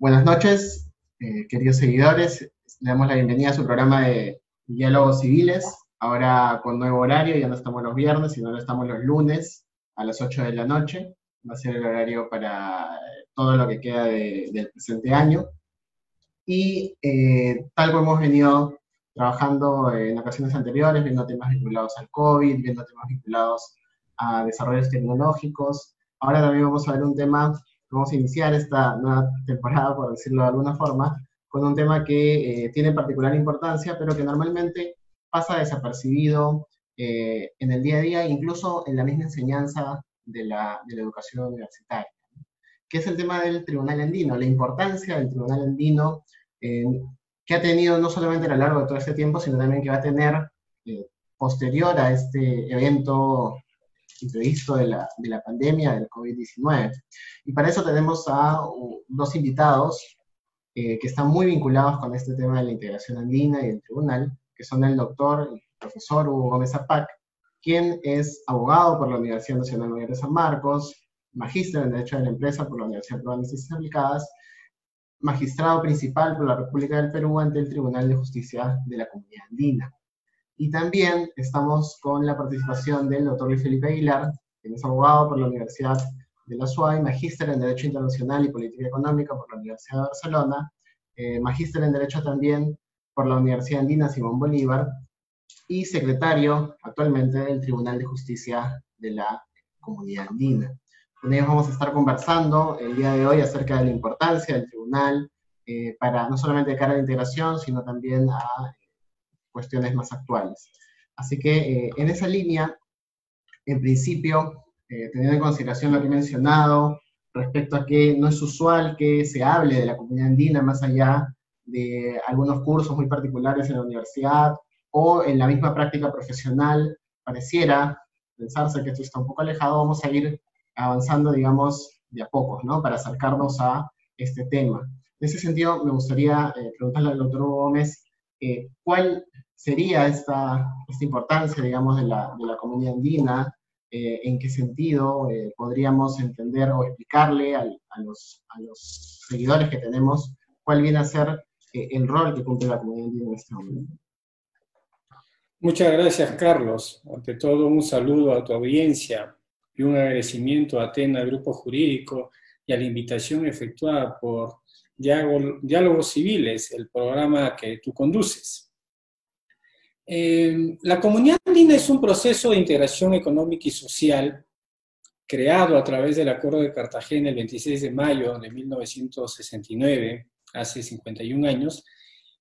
Buenas noches, eh, queridos seguidores. Le damos la bienvenida a su programa de Diálogos Civiles. Ahora con nuevo horario, ya no estamos los viernes, sino no estamos los lunes a las 8 de la noche. Va a ser el horario para todo lo que queda del presente año. Y eh, tal como hemos venido trabajando en ocasiones anteriores, viendo temas vinculados al COVID, viendo temas vinculados a desarrollos tecnológicos, ahora también vamos a ver un tema vamos a iniciar esta nueva temporada, por decirlo de alguna forma, con un tema que eh, tiene particular importancia, pero que normalmente pasa desapercibido eh, en el día a día, incluso en la misma enseñanza de la, de la educación universitaria, que es el tema del Tribunal Andino, la importancia del Tribunal Andino, eh, que ha tenido no solamente a lo largo de todo este tiempo, sino también que va a tener posterior a este evento imprevisto de la, de la pandemia del COVID-19. Y para eso tenemos a dos invitados eh, que están muy vinculados con este tema de la integración andina y el tribunal, que son el doctor, el profesor Hugo Gómez Apac, quien es abogado por la Universidad Nacional Mayor de San Marcos, magíster en Derecho de la Empresa por la Universidad de Ciencias Aplicadas, magistrado principal por la República del Perú ante el Tribunal de Justicia de la Comunidad Andina. Y también estamos con la participación del doctor Luis Felipe Aguilar, quien es abogado por la Universidad de la SUAY, magíster en Derecho Internacional y Política Económica por la Universidad de Barcelona, eh, magíster en Derecho también por la Universidad Andina Simón Bolívar y secretario actualmente del Tribunal de Justicia de la Comunidad Andina. Con ellos vamos a estar conversando el día de hoy acerca de la importancia del tribunal eh, para no solamente de cara a la integración, sino también a cuestiones más actuales. Así que eh, en esa línea, en principio, eh, teniendo en consideración lo que he mencionado respecto a que no es usual que se hable de la comunidad andina más allá de algunos cursos muy particulares en la universidad o en la misma práctica profesional, pareciera pensarse que esto está un poco alejado, vamos a ir avanzando, digamos, de a poco, ¿no? Para acercarnos a este tema. En ese sentido, me gustaría eh, preguntarle al doctor Gómez cuál sería esta, esta importancia, digamos, de la, de la comunidad andina, eh, en qué sentido eh, podríamos entender o explicarle a, los, a, los, seguidores que tenemos cuál viene a ser eh, el rol que cumple la comunidad andina en este momento. Muchas gracias, Carlos. Ante todo, un saludo a tu audiencia y un agradecimiento a Atena, Grupo Jurídico, y a la invitación efectuada por Diálogos Civiles, el programa que tú conduces. Eh, la comunidad andina es un proceso de integración económica y social creado a través del Acuerdo de Cartagena el 26 de mayo de 1969, hace 51 años,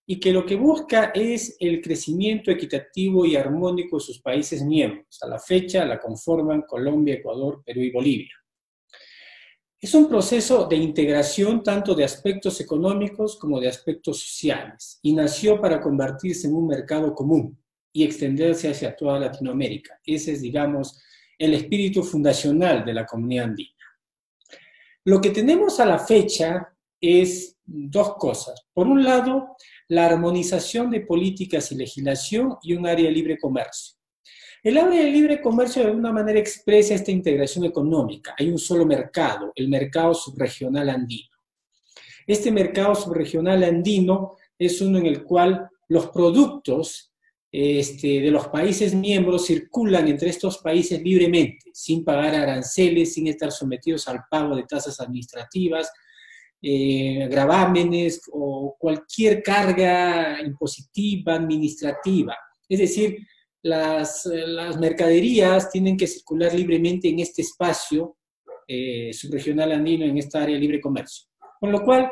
y que lo que busca es el crecimiento equitativo y armónico de sus países miembros. A la fecha la conforman Colombia, Ecuador, Perú y Bolivia. Es un proceso de integración tanto de aspectos económicos como de aspectos sociales y nació para convertirse en un mercado común y extenderse hacia toda Latinoamérica. Ese es, digamos, el espíritu fundacional de la comunidad andina. Lo que tenemos a la fecha es dos cosas. Por un lado, la armonización de políticas y legislación y un área libre comercio. El área de libre comercio de alguna manera expresa esta integración económica. Hay un solo mercado, el mercado subregional andino. Este mercado subregional andino es uno en el cual los productos este, de los países miembros circulan entre estos países libremente, sin pagar aranceles, sin estar sometidos al pago de tasas administrativas, eh, gravámenes o cualquier carga impositiva, administrativa. Es decir, las, las, mercaderías tienen que circular libremente en este espacio eh, subregional andino, en esta área de libre comercio. Con lo cual,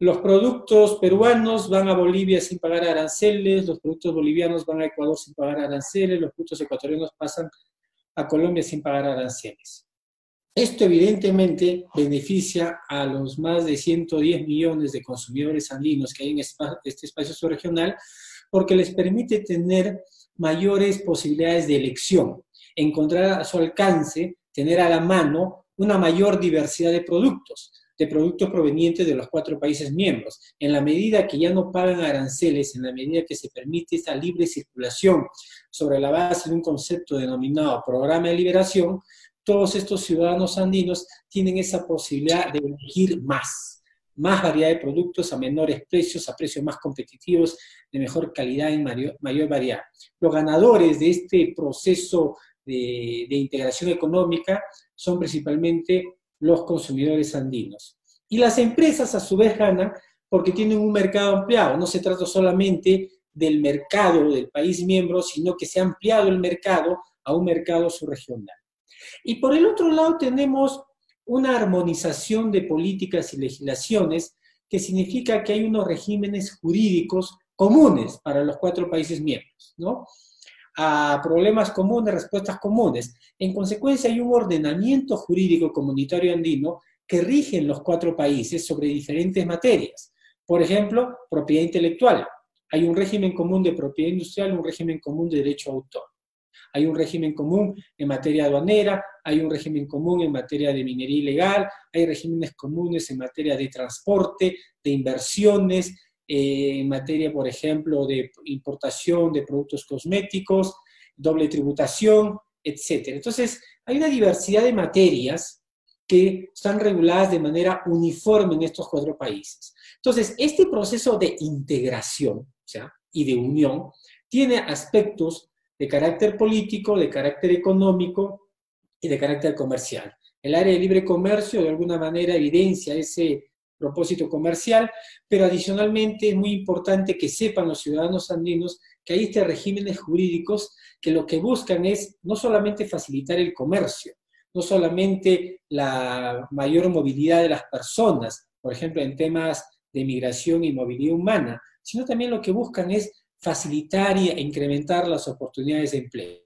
los productos peruanos van a Bolivia sin pagar aranceles, los productos bolivianos van a Ecuador sin pagar aranceles, los productos ecuatorianos pasan a Colombia sin pagar aranceles. Esto evidentemente beneficia a los más de 110 millones de consumidores andinos que hay en este espacio subregional porque les permite tener mayores posibilidades de elección, encontrar a su alcance, tener a la mano una mayor diversidad de productos, de productos provenientes de los cuatro países miembros. En la medida que ya no pagan aranceles, en la medida que se permite esta libre circulación sobre la base de un concepto denominado programa de liberación, todos estos ciudadanos andinos tienen esa posibilidad de elegir más, más variedad de productos a menores precios, a precios más competitivos, de mejor calidad y mayor, variedad. Los ganadores de este proceso de, de integración económica son principalmente los consumidores andinos. Y las empresas a su vez ganan porque tienen un mercado ampliado. No se trata solamente del mercado del país miembro, sino que se ha ampliado el mercado a un mercado subregional. Y por el otro lado tenemos una armonización de políticas y legislaciones que significa que hay unos regímenes jurídicos comunes para los cuatro países miembros, ¿no? A problemas comunes, respuestas comunes. En consecuencia, hay un ordenamiento jurídico comunitario andino que rige en los cuatro países sobre diferentes materias. Por ejemplo, propiedad intelectual. Hay un régimen común de propiedad industrial, un régimen común de derecho a autor. Hay un régimen común en materia aduanera, hay un régimen común en materia de minería ilegal, hay regímenes comunes en materia de transporte, de inversiones, eh, en materia, por ejemplo, de importación de productos cosméticos, doble tributación, etc. Entonces, hay una diversidad de materias que están reguladas de manera uniforme en estos cuatro países. Entonces, este proceso de integración y de unión tiene aspectos de carácter político, de carácter económico y de carácter comercial. El área de libre comercio de alguna manera evidencia ese propósito comercial, pero adicionalmente es muy importante que sepan los ciudadanos andinos que hay estos regímenes jurídicos que lo que buscan es no solamente facilitar el comercio, no solamente la mayor movilidad de las personas, por ejemplo, en temas de migración y movilidad humana, sino también lo que buscan es facilitar e incrementar las oportunidades de empleo.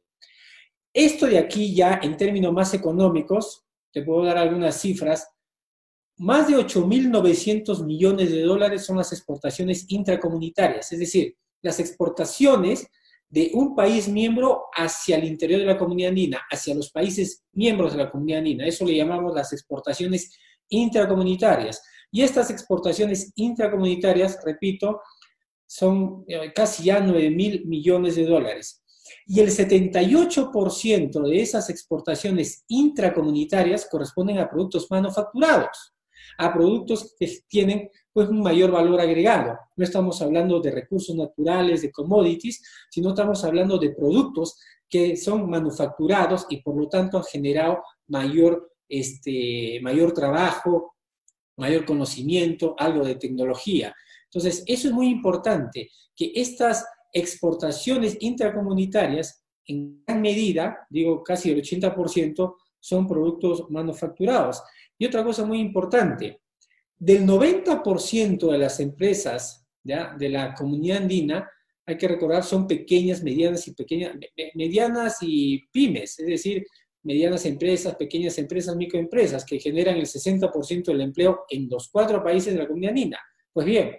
Esto de aquí ya, en términos más económicos, te puedo dar algunas cifras, más de 8.900 millones de dólares son las exportaciones intracomunitarias, es decir, las exportaciones de un país miembro hacia el interior de la comunidad andina, hacia los países miembros de la comunidad andina. Eso le llamamos las exportaciones intracomunitarias. Y estas exportaciones intracomunitarias, repito, son eh, casi ya 9 mil millones de dólares. Y el 78% de esas exportaciones intracomunitarias corresponden a productos manufacturados, a productos que tienen pues, un mayor valor agregado. No estamos hablando de recursos naturales, de commodities, sino estamos hablando de productos que son manufacturados y por lo tanto han generado mayor, este, mayor trabajo, mayor conocimiento, algo de tecnología. Entonces, eso es muy importante, que estas exportaciones intracomunitarias, en gran medida, digo casi el 80%, son productos manufacturados. Y otra cosa muy importante, del 90% de las empresas de la comunidad andina, hay que recordar, son pequeñas, medianas y pequeñas, medianas y pymes, es decir, medianas empresas, pequeñas empresas, microempresas, que generan el 60% del empleo en los cuatro países de la comunidad andina. Pues bien,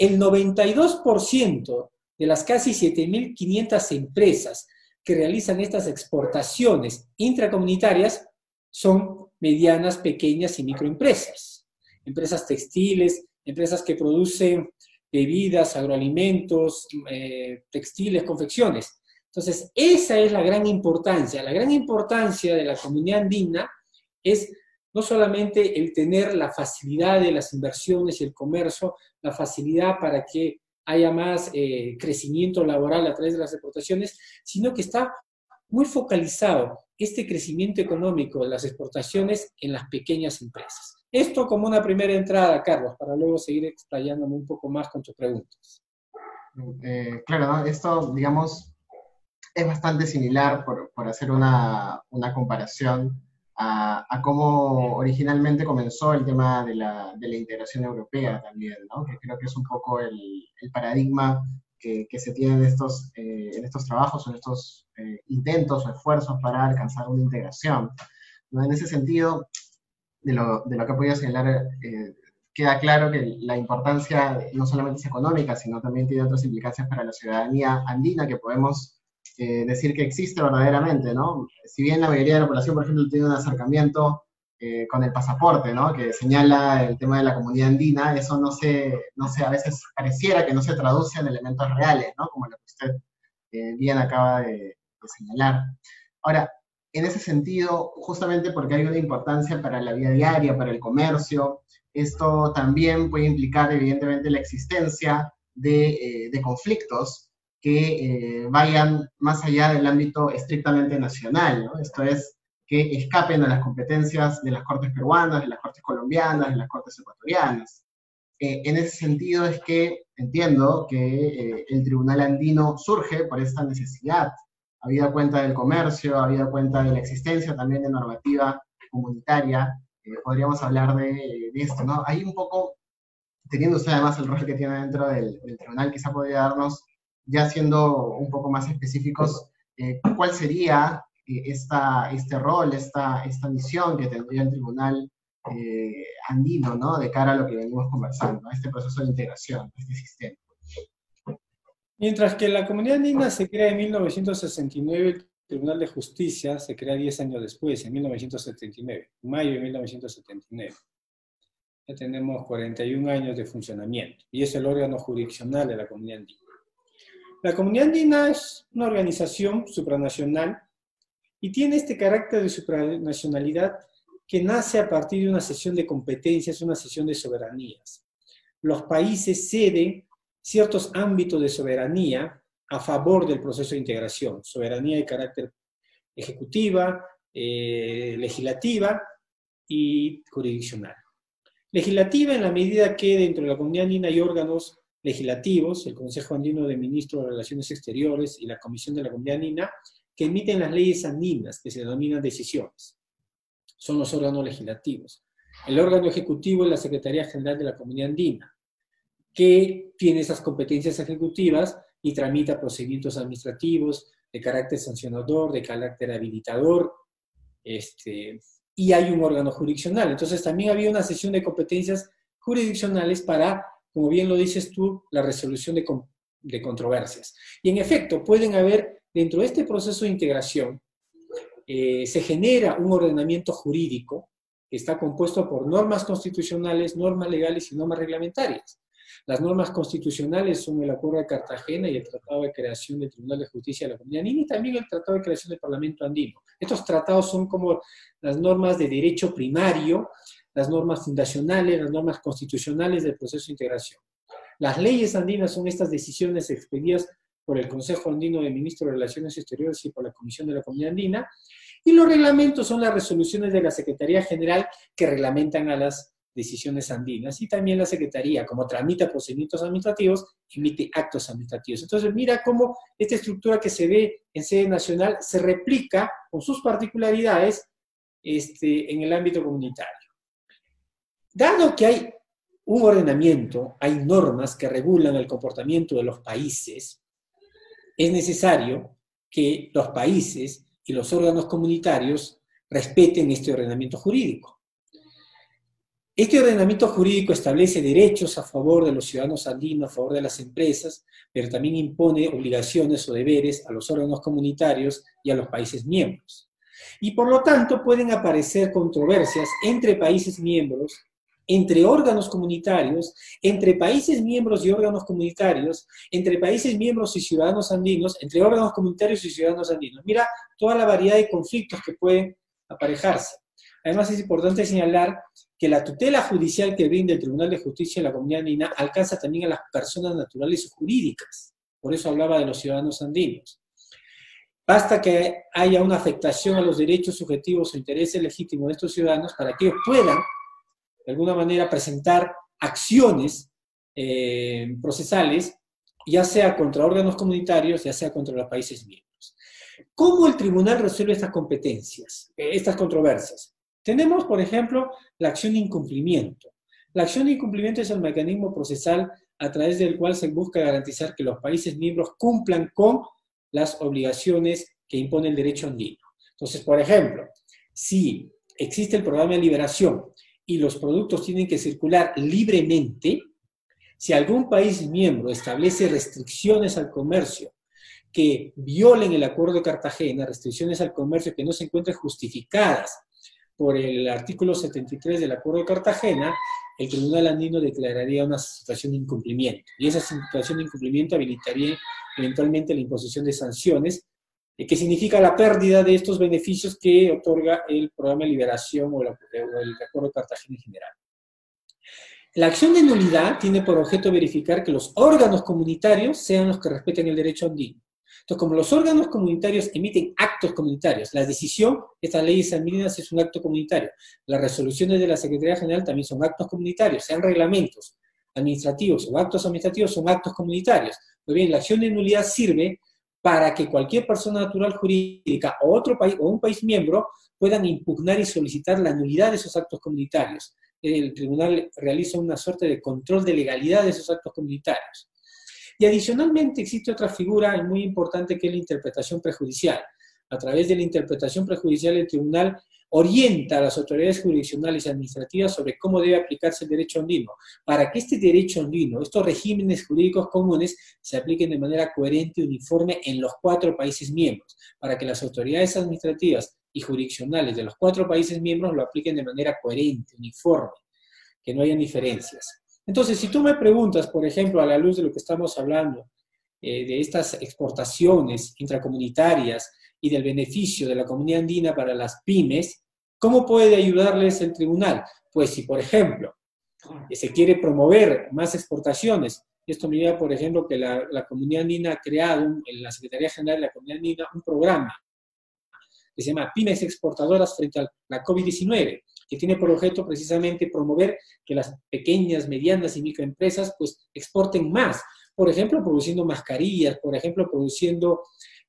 el 92% de las casi 7.500 empresas que realizan estas exportaciones intracomunitarias son medianas, pequeñas y microempresas. Empresas textiles, empresas que producen bebidas, agroalimentos, eh, textiles, confecciones. Entonces, esa es la gran importancia. La gran importancia de la comunidad andina es no solamente el tener la facilidad de las inversiones y el comercio, la facilidad para que haya más eh, crecimiento laboral a través de las exportaciones, sino que está muy focalizado este crecimiento económico de las exportaciones en las pequeñas empresas. Esto como una primera entrada, Carlos, para luego seguir explayándome un poco más con tus preguntas. Eh, claro, esto, digamos, es bastante similar, por, por hacer una, una comparación, a, cómo originalmente comenzó el tema de la, de la integración europea también, ¿no? que creo que es un poco el, el paradigma que, que, se tiene en estos, eh, en estos trabajos, en estos eh, intentos o esfuerzos para alcanzar una integración. ¿no? En ese sentido, de lo, de lo que he podido señalar, eh, queda claro que la importancia no solamente es económica, sino también tiene otras implicancias para la ciudadanía andina que podemos eh, decir que existe verdaderamente, ¿no? Si bien la mayoría de la población, por ejemplo, tiene un acercamiento eh, con el pasaporte, ¿no? Que señala el tema de la comunidad andina, eso no se, no sé, a veces pareciera que no se traduce en elementos reales, ¿no? Como lo que usted eh, bien acaba de, señalar. Ahora, en ese sentido, justamente porque hay una importancia para la vida diaria, para el comercio, esto también puede implicar evidentemente la existencia de, eh, conflictos que eh, vayan más allá del ámbito estrictamente nacional. Esto es, que escapen a las competencias de las cortes peruanas, de las cortes colombianas, de las cortes ecuatorianas. Eh, en ese sentido es que entiendo que el Tribunal Andino surge por esta necesidad habida cuenta del comercio, habida cuenta de la existencia también de normativa comunitaria, eh, podríamos hablar de, esto, ¿no? Hay un poco, teniendo usted además el rol que tiene dentro del, tribunal, quizá podría darnos, ya siendo un poco más específicos, eh, cuál sería eh, esta, este rol, esta, esta misión que tendría el tribunal andino, ¿no? De cara a lo que venimos conversando, este proceso de integración, este sistema. Mientras que la comunidad andina se crea en 1969, el Tribunal de Justicia se crea 10 años después, en 1979, mayo de 1979. Ya tenemos 41 años de funcionamiento y es el órgano jurisdiccional de la comunidad andina. La comunidad andina es una organización supranacional y tiene este carácter de supranacionalidad que nace a partir de una sesión de competencias, una sesión de soberanías. Los países ceden ciertos ámbitos de soberanía a favor del proceso de integración, soberanía de carácter ejecutiva, eh, legislativa y jurisdiccional. Legislativa en la medida que dentro de la comunidad andina hay órganos legislativos, el Consejo Andino de Ministros de Relaciones Exteriores y la Comisión de la Comunidad Andina, que emiten las leyes andinas, que se denominan decisiones. Son los órganos legislativos. El órgano ejecutivo es la Secretaría General de la Comunidad Andina que tiene esas competencias ejecutivas y tramita procedimientos administrativos de carácter sancionador, de carácter habilitador, este, y hay un órgano jurisdiccional. Entonces también había una sesión de competencias jurisdiccionales para, como bien lo dices tú, la resolución de, de controversias. Y en efecto, pueden haber, dentro de este proceso de integración, eh, se genera un ordenamiento jurídico que está compuesto por normas constitucionales, normas legales y normas reglamentarias. Las normas constitucionales son el Acuerdo de Cartagena y el Tratado de Creación del Tribunal de Justicia de la Comunidad Andina y también el Tratado de Creación del Parlamento Andino. Estos tratados son como las normas de derecho primario, las normas fundacionales, las normas constitucionales del proceso de integración. Las leyes andinas son estas decisiones expedidas por el Consejo Andino de Ministros de Relaciones Exteriores y por la Comisión de la Comunidad Andina. Y los reglamentos son las resoluciones de la Secretaría General que reglamentan a las decisiones andinas y también la Secretaría, como tramita procedimientos administrativos, emite actos administrativos. Entonces, mira cómo esta estructura que se ve en sede nacional se replica con sus particularidades este, en el ámbito comunitario. Dado que hay un ordenamiento, hay normas que regulan el comportamiento de los países, es necesario que los países y los órganos comunitarios respeten este ordenamiento jurídico. Este ordenamiento jurídico establece derechos a favor de los ciudadanos andinos, a favor de las empresas, pero también impone obligaciones o deberes a los órganos comunitarios y a los países miembros. Y por lo tanto pueden aparecer controversias entre países miembros, entre órganos comunitarios, entre países miembros y órganos comunitarios, entre países miembros y ciudadanos andinos, entre órganos comunitarios y ciudadanos andinos. Mira toda la variedad de conflictos que pueden aparejarse. Además, es importante señalar que la tutela judicial que brinda el Tribunal de Justicia en la Comunidad Andina alcanza también a las personas naturales o jurídicas. Por eso hablaba de los ciudadanos andinos. Basta que haya una afectación a los derechos subjetivos o intereses legítimos de estos ciudadanos para que ellos puedan, de alguna manera, presentar acciones eh, procesales, ya sea contra órganos comunitarios, ya sea contra los países miembros. ¿Cómo el tribunal resuelve estas competencias, eh, estas controversias? Tenemos, por ejemplo, la acción de incumplimiento. La acción de incumplimiento es el mecanismo procesal a través del cual se busca garantizar que los países miembros cumplan con las obligaciones que impone el derecho andino. Entonces, por ejemplo, si existe el programa de liberación y los productos tienen que circular libremente, si algún país miembro establece restricciones al comercio que violen el Acuerdo de Cartagena, restricciones al comercio que no se encuentren justificadas por el artículo 73 del Acuerdo de Cartagena, el Tribunal Andino declararía una situación de incumplimiento. Y esa situación de incumplimiento habilitaría eventualmente la imposición de sanciones que significa la pérdida de estos beneficios que otorga el programa de liberación o, el Acuerdo de Cartagena en general. La acción de nulidad tiene por objeto verificar que los órganos comunitarios sean los que respeten el derecho andino. Entonces, como los órganos comunitarios emiten actos comunitarios, la decisión, estas leyes andinas es un acto comunitario, las resoluciones de la Secretaría General también son actos comunitarios, sean reglamentos administrativos o actos administrativos son actos comunitarios. Muy bien, la acción de nulidad sirve para que cualquier persona natural jurídica o otro país o un país miembro puedan impugnar y solicitar la nulidad de esos actos comunitarios. El tribunal realiza una suerte de control de legalidad de esos actos comunitarios. Y adicionalmente existe otra figura muy importante que es la interpretación prejudicial. A través de la interpretación prejudicial, el tribunal orienta a las autoridades jurisdiccionales y administrativas sobre cómo debe aplicarse el derecho andino, para que este derecho andino, estos regímenes jurídicos comunes, se apliquen de manera coherente y uniforme en los cuatro países miembros, para que las autoridades administrativas y jurisdiccionales de los cuatro países miembros lo apliquen de manera coherente, uniforme, que no haya diferencias. Entonces, si tú me preguntas, por ejemplo, a la luz de lo que estamos hablando, eh, de estas exportaciones intracomunitarias, y del beneficio de la comunidad andina para las pymes, ¿cómo puede ayudarles el tribunal? Pues si, por ejemplo, se quiere promover más exportaciones, esto me lleva, por ejemplo, que la, comunidad andina ha creado, en la Secretaría General de la Comunidad Andina, un programa que se llama Pymes Exportadoras frente a la COVID-19, que tiene por objeto precisamente promover que las pequeñas, medianas y microempresas pues exporten más, por ejemplo, produciendo mascarillas, por ejemplo, produciendo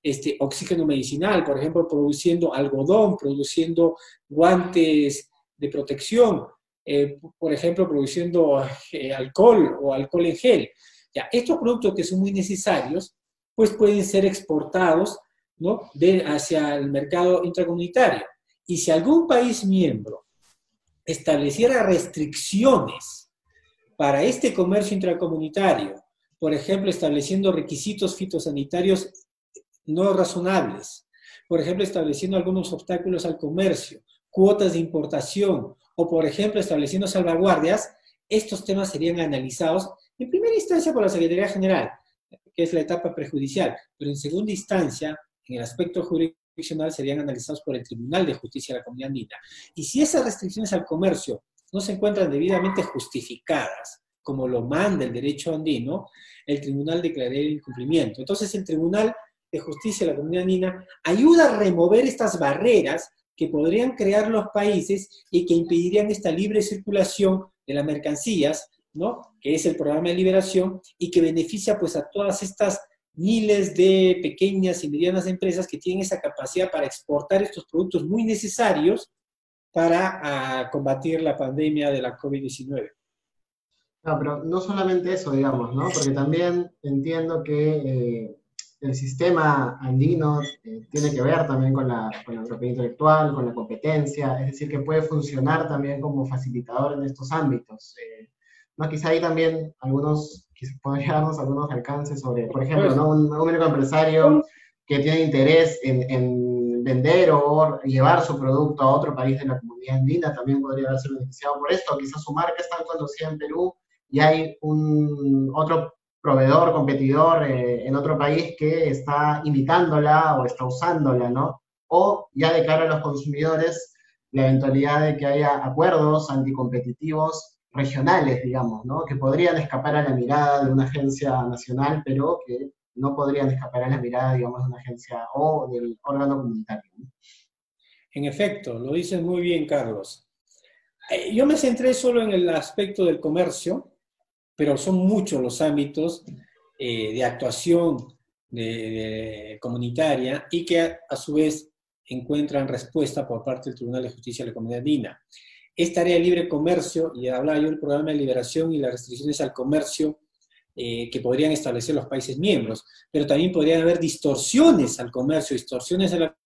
este, oxígeno medicinal, por ejemplo, produciendo algodón, produciendo guantes de protección, eh, por ejemplo, produciendo eh, alcohol o alcohol en gel. Ya, estos productos que son muy necesarios, pues pueden ser exportados ¿no? hacia el mercado intracomunitario. Y si algún país miembro estableciera restricciones para este comercio intracomunitario, por ejemplo, estableciendo requisitos fitosanitarios no razonables. Por ejemplo, estableciendo algunos obstáculos al comercio, cuotas de importación o, por ejemplo, estableciendo salvaguardias, estos temas serían analizados en primera instancia por la Secretaría General, que es la etapa prejudicial, pero en segunda instancia, en el aspecto jurisdiccional, serían analizados por el Tribunal de Justicia de la Comunidad Andina. Y si esas restricciones al comercio no se encuentran debidamente justificadas, como lo manda el derecho andino, el tribunal declararía el incumplimiento. Entonces, el tribunal de Justicia de la Comunidad Andina ayuda a remover estas barreras que podrían crear los países y que impedirían esta libre circulación de las mercancías, ¿no? que es el programa de liberación, y que beneficia pues a todas estas miles de pequeñas y medianas empresas que tienen esa capacidad para exportar estos productos muy necesarios para ah, combatir la pandemia de la COVID-19. No, pero no solamente eso, digamos, ¿no? Porque también entiendo que eh, el sistema andino eh, tiene que ver también con la, con la propiedad intelectual, con la competencia, es decir, que puede funcionar también como facilitador en estos ámbitos. Eh, ¿no? Quizá hay también algunos, podría darnos algunos alcances sobre, por ejemplo, ¿no? un, un único empresario que tiene interés en, en, vender o llevar su producto a otro país de la comunidad andina también podría haberse beneficiado por esto. Quizás su marca está conocida en Perú y hay un otro proveedor, competidor eh, en otro país que está imitándola o está usándola, ¿no? O ya de cara a los consumidores, la eventualidad de que haya acuerdos anticompetitivos regionales, digamos, ¿no? Que podrían escapar a la mirada de una agencia nacional, pero que no podrían escapar a la mirada, digamos, de una agencia o del órgano comunitario. En efecto, lo dices muy bien, Carlos. Eh, yo me centré solo en el aspecto del comercio, pero son muchos los ámbitos eh, de actuación comunitaria y que a, su vez encuentran respuesta por parte del Tribunal de Justicia de la Comunidad Andina. Esta área de libre comercio, y hablaba yo del programa de liberación y las restricciones al comercio eh, que podrían establecer los países miembros, pero también podrían haber distorsiones al comercio, distorsiones a la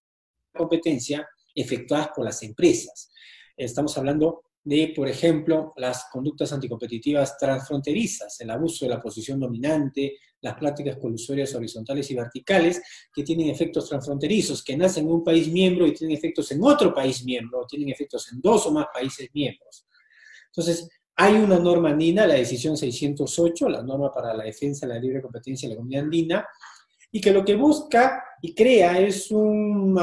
competencia efectuadas por las empresas. Estamos hablando de, por ejemplo, las conductas anticompetitivas transfronterizas, el abuso de la posición dominante, las prácticas colusorias horizontales y verticales, que tienen efectos transfronterizos, que nacen en un país miembro y tienen efectos en otro país miembro, o tienen efectos en dos o más países miembros. Entonces, hay una norma andina, la decisión 608, la norma para la defensa de la libre competencia de la comunidad andina, y que lo que busca y crea es un,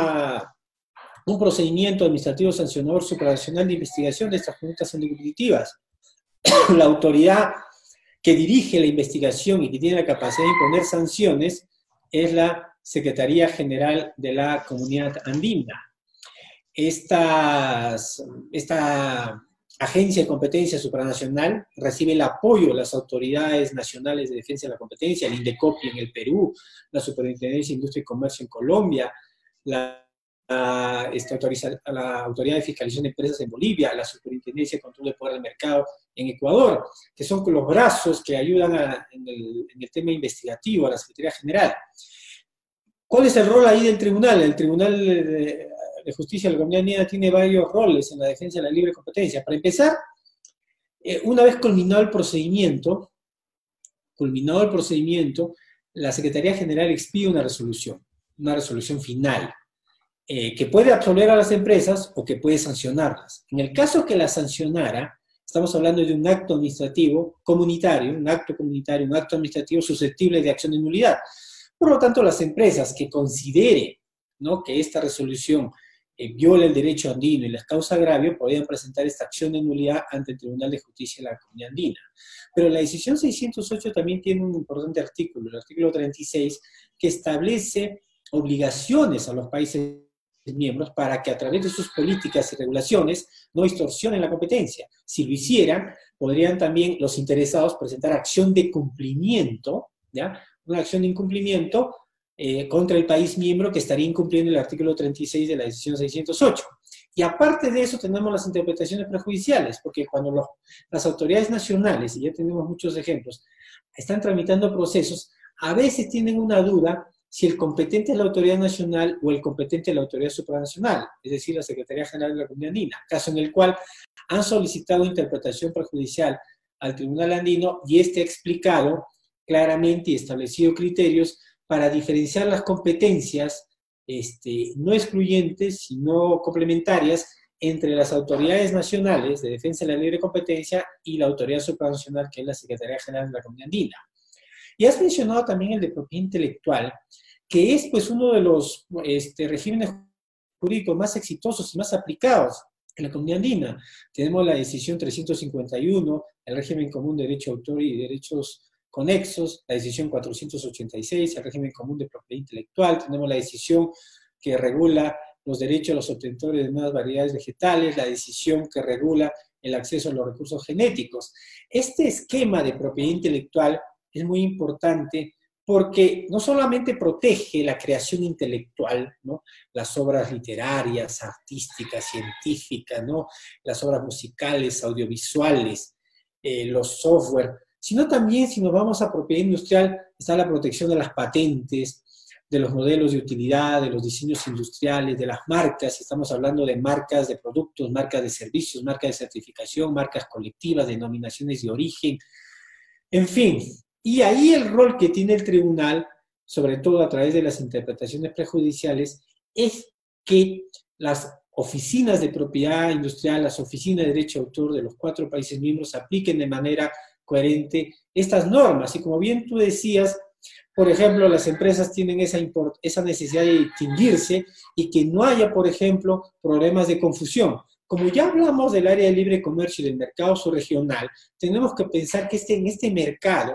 un procedimiento administrativo sancionador supranacional de investigación de estas conductas competitivas. la autoridad que dirige la investigación y que tiene la capacidad de imponer sanciones es la Secretaría General de la Comunidad Andina. esta agencia de competencia supranacional recibe el apoyo de las autoridades nacionales de defensa de la competencia, el INDECOPI en el Perú, la Superintendencia de Industria y Comercio en Colombia, la este, la Autoridad de Fiscalización de Empresas en Bolivia, la Superintendencia de Control de Poder del Mercado en Ecuador, que son los brazos que ayudan en, el, tema investigativo a la Secretaría General. ¿Cuál es el rol ahí del tribunal? El Tribunal de, Justicia de la Comunidad Andina tiene varios roles en la defensa de la libre competencia. Para empezar, eh, una vez culminado el procedimiento, culminado el procedimiento, la Secretaría General expide una resolución, una resolución final eh, que puede absolver a las empresas o que puede sancionarlas. En el caso que la sancionara, estamos hablando de un acto administrativo comunitario, un acto comunitario, un acto administrativo susceptible de acción de nulidad. Por lo tanto, las empresas que consideren ¿no? que esta resolución eh, viola el derecho andino y les causa agravio, podrían presentar esta acción de nulidad ante el Tribunal de Justicia de la Comunidad Andina. Pero la decisión 608 también tiene un importante artículo, el artículo 36, que establece obligaciones a los países miembros para que a través de sus políticas y regulaciones no distorsionen la competencia. Si lo hicieran, podrían también los interesados presentar acción de cumplimiento, ¿ya? Una acción de incumplimiento eh, contra el país miembro que estaría incumpliendo el artículo 36 de la decisión 608. Y aparte de eso tenemos las interpretaciones prejudiciales, porque cuando las autoridades nacionales, y ya tenemos muchos ejemplos, están tramitando procesos, a veces tienen una duda si el competente es la autoridad nacional o el competente es la autoridad supranacional, es decir, la Secretaría General de la Comunidad Andina, caso en el cual han solicitado interpretación perjudicial al Tribunal Andino y este ha explicado claramente y establecido criterios para diferenciar las competencias este, no excluyentes, sino complementarias entre las autoridades nacionales de defensa de la libre competencia y la autoridad supranacional, que es la Secretaría General de la Comunidad Andina. Y has mencionado también el de propiedad intelectual, que es pues uno de los este, regímenes jurídicos más exitosos y más aplicados en la comunidad andina. Tenemos la decisión 351, el régimen común de derecho de autor y derechos conexos, la decisión 486, el régimen común de propiedad intelectual, tenemos la decisión que regula los derechos de los obtentores de nuevas variedades vegetales, la decisión que regula el acceso a los recursos genéticos. Este esquema de propiedad intelectual es muy importante porque no solamente protege la creación intelectual, ¿no? las obras literarias, artísticas, científicas, ¿no? las obras musicales, audiovisuales, eh, los software, sino también si nos vamos a propiedad industrial, está la protección de las patentes, de los modelos de utilidad, de los diseños industriales, de las marcas, estamos hablando de marcas de productos, marcas de servicios, marcas de certificación, marcas colectivas, denominaciones de origen, en fin, y ahí el rol que tiene el tribunal, sobre todo a través de las interpretaciones prejudiciales, es que las oficinas de propiedad industrial, las oficinas de derecho de autor de los cuatro países miembros apliquen de manera coherente estas normas. Y como bien tú decías, por ejemplo, las empresas tienen esa, esa necesidad de distinguirse y que no haya, por ejemplo, problemas de confusión. Como ya hablamos del área de libre comercio y del mercado subregional, tenemos que pensar que este, en este mercado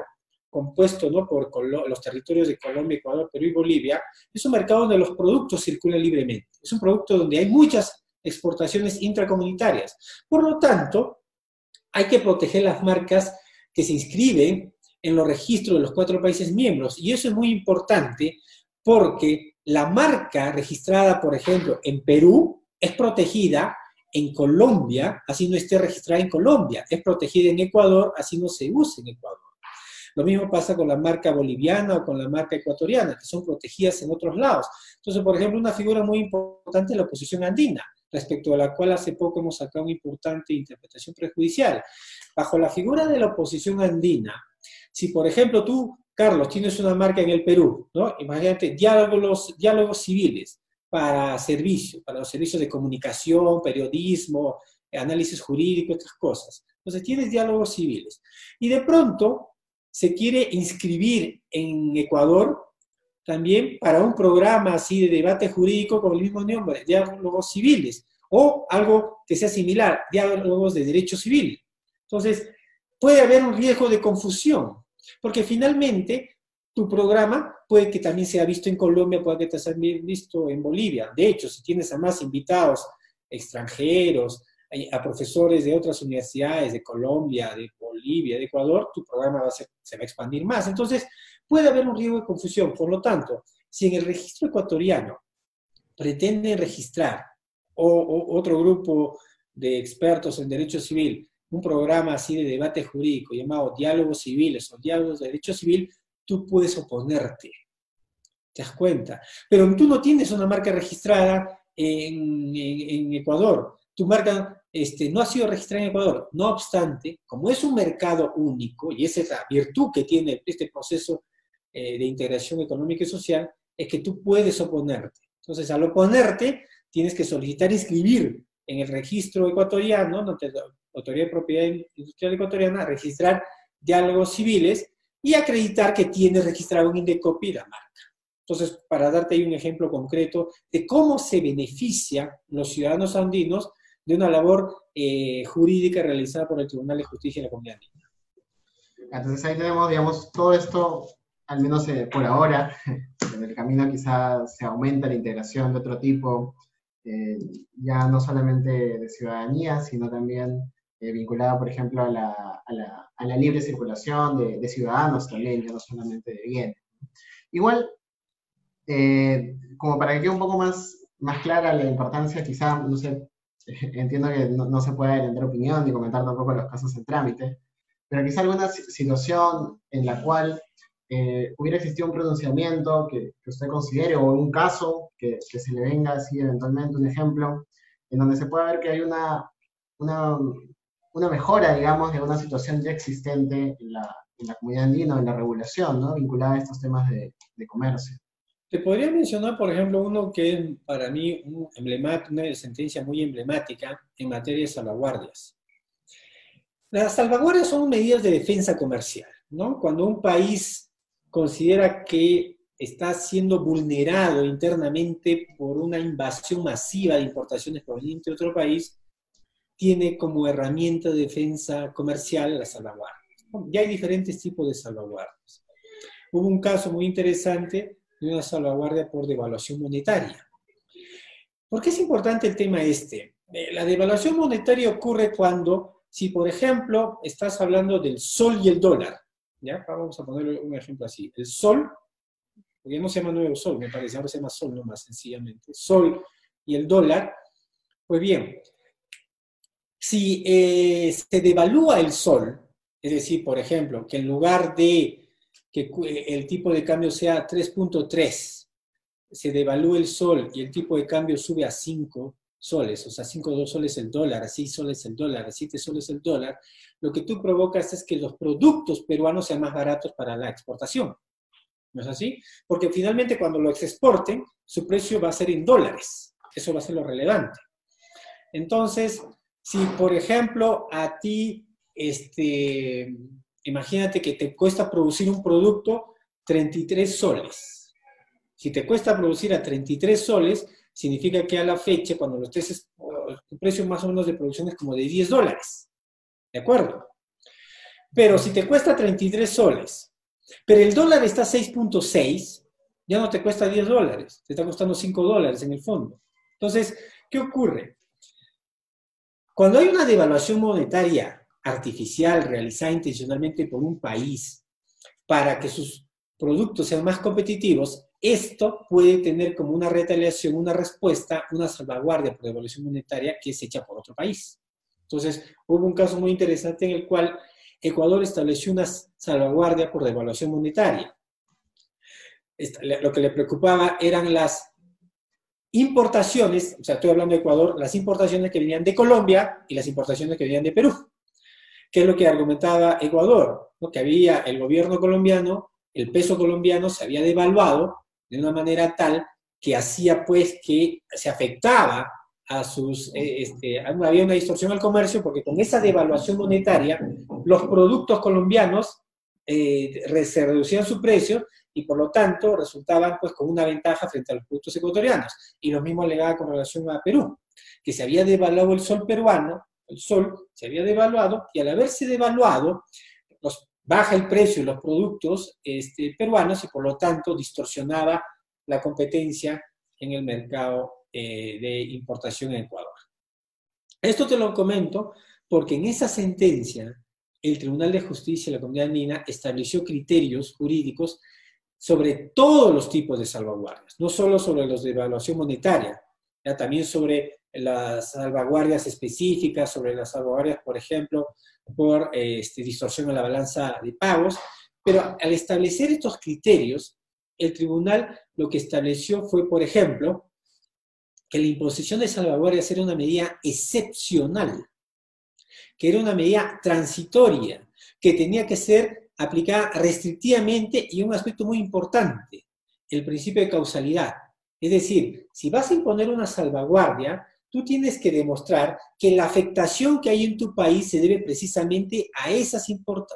compuesto ¿no? por los territorios de Colombia, Ecuador, Perú y Bolivia, es un mercado donde los productos circulan libremente. Es un producto donde hay muchas exportaciones intracomunitarias. Por lo tanto, hay que proteger las marcas que se inscriben en los registros de los cuatro países miembros. Y eso es muy importante porque la marca registrada, por ejemplo, en Perú es protegida en Colombia, así no esté registrada en Colombia. Es protegida en Ecuador, así no se usa en Ecuador. Lo mismo pasa con la marca boliviana o con la marca ecuatoriana, que son protegidas en otros lados. Entonces, por ejemplo, una figura muy importante es la oposición andina, respecto a la cual hace poco hemos sacado una importante interpretación prejudicial. Bajo la figura de la oposición andina, si por ejemplo tú, Carlos, tienes una marca en el Perú, ¿no? Imagínate, diálogos, diálogos civiles para servicios, para los servicios de comunicación, periodismo, análisis jurídico, otras cosas. Entonces tienes diálogos civiles. Y de pronto se quiere inscribir en Ecuador también para un programa así de debate jurídico con el mismo nombre, diálogos civiles, o algo que sea similar, diálogos de derecho civil. Entonces, puede haber un riesgo de confusión, porque finalmente tu programa puede que también sea visto en Colombia, puede que te sea visto en Bolivia. De hecho, si tienes a más invitados extranjeros, a profesores de otras universidades de Colombia, de Bolivia, de Ecuador, tu programa va a se va a expandir más. Entonces, puede haber un riesgo de confusión. Por lo tanto, si en el registro ecuatoriano pretenden registrar o, otro grupo de expertos en derecho civil un programa así de debate jurídico llamado diálogos civiles o diálogos de derecho civil, tú puedes oponerte. ¿Te das cuenta? Pero tú no tienes una marca registrada en Ecuador tu marca este, no ha sido registrada en Ecuador. No obstante, como es un mercado único, y esa es la virtud que tiene este proceso eh, de integración económica y social, es que tú puedes oponerte. Entonces, al oponerte, tienes que solicitar inscribir en el registro ecuatoriano, ¿no? Autoridad de Propiedad Industrial Ecuatoriana, registrar diálogos civiles y acreditar que tienes registrado en Indecopi la marca. Entonces, para darte ahí un ejemplo concreto de cómo se benefician los ciudadanos andinos de una labor eh, jurídica realizada por el Tribunal de Justicia de la Comunidad Entonces ahí tenemos, digamos, todo esto, al menos eh, por ahora, en el camino quizás se aumenta la integración de otro tipo, eh, ya no solamente de ciudadanía, sino también vinculada, por ejemplo, a la, a la, a la libre circulación de, de, ciudadanos también, ya no solamente de bienes. Igual, como para que quede un poco más, más clara la importancia, quizá, no sé, entiendo que no, se puede vender opinión ni comentar tampoco los casos en trámite, pero quizá alguna situación en la cual eh, hubiera existido un pronunciamiento que, usted considere o un caso que, se le venga así eventualmente un ejemplo, en donde se pueda ver que hay una, una, una mejora, digamos, de una situación ya existente en la, en la comunidad andina, en la regulación, ¿no? vinculada a estos temas de comercio. Te podría mencionar, por ejemplo, uno que es para mí un una sentencia muy emblemática en materia de salvaguardias. Las salvaguardias son medidas de defensa comercial, ¿no? Cuando un país considera que está siendo vulnerado internamente por una invasión masiva de importaciones provenientes de otro país, tiene como herramienta de defensa comercial la salvaguardia. Ya hay diferentes tipos de salvaguardias. Hubo un caso muy interesante de una salvaguardia por devaluación monetaria. ¿Por qué es importante el tema este? Eh, la devaluación monetaria ocurre cuando, si por ejemplo estás hablando del sol y el dólar, ¿ya? Vamos a poner un ejemplo así. El sol, porque no se llama nuevo sol, me parece, ahora se llama sol nomás, sencillamente. Sol y el dólar, pues bien, si eh, se devalúa el sol, es decir, por ejemplo, que en lugar de que el tipo de cambio sea 3.3, se devalúa el sol y el tipo de cambio sube a 5 soles, o sea, 5 2 soles el dólar, a 6 soles el dólar, a 7 soles el dólar, lo que tú provocas es que los productos peruanos sean más baratos para la exportación. ¿No es así? Porque finalmente cuando los exporten, su precio va a ser en dólares. Eso va a ser lo relevante. Entonces, si por ejemplo a ti este, imagínate que te cuesta producir un producto 33 soles. Si te cuesta producir a 33 soles, significa que a la fecha, cuando lo estés, tu precio más o menos de producción es como de 10 dólares. ¿De acuerdo? Pero si te cuesta 33 soles, pero el dólar está a 6.6, ya no te cuesta 10 dólares, te está costando 5 dólares en el fondo. Entonces, ¿qué ocurre? Cuando hay una devaluación monetaria artificial realizada intencionalmente por un país para que sus productos sean más competitivos, esto puede tener como una retaliación, una respuesta, una salvaguardia por devaluación monetaria que es hecha por otro país. Entonces, hubo un caso muy interesante en el cual Ecuador estableció una salvaguardia por devaluación monetaria. Lo que le preocupaba eran las importaciones, o sea, estoy hablando de Ecuador, las importaciones que venían de Colombia y las importaciones que venían de Perú. ¿Qué es lo que argumentaba Ecuador? Que había el gobierno colombiano, el peso colombiano se había devaluado de una manera tal que hacía pues que se afectaba a sus, eh, este, había una distorsión al comercio porque con esa devaluación monetaria los productos colombianos eh, se reducían su precio y por lo tanto resultaban pues con una ventaja frente a los productos ecuatorianos. Y lo mismo alegaba con relación a Perú, que se había devaluado el sol peruano, el sol se había devaluado y al haberse devaluado, baja el precio de los productos este, peruanos y por lo tanto distorsionaba la competencia en el mercado eh, de importación en Ecuador. Esto te lo comento porque en esa sentencia el Tribunal de Justicia de la Comunidad Andina estableció criterios jurídicos sobre todos los tipos de salvaguardias, no solo sobre los de evaluación monetaria, ya también sobre las salvaguardias específicas, sobre las salvaguardias, por ejemplo, por este, distorsión en la balanza de pagos, pero al establecer estos criterios, el tribunal lo que estableció fue, por ejemplo, que la imposición de salvaguardias era una medida excepcional, que era una medida transitoria, que tenía que ser aplicada restrictivamente y un aspecto muy importante, el principio de causalidad. Es decir, si vas a imponer una salvaguardia, tú tienes que demostrar que la afectación que hay en tu país se debe precisamente a esas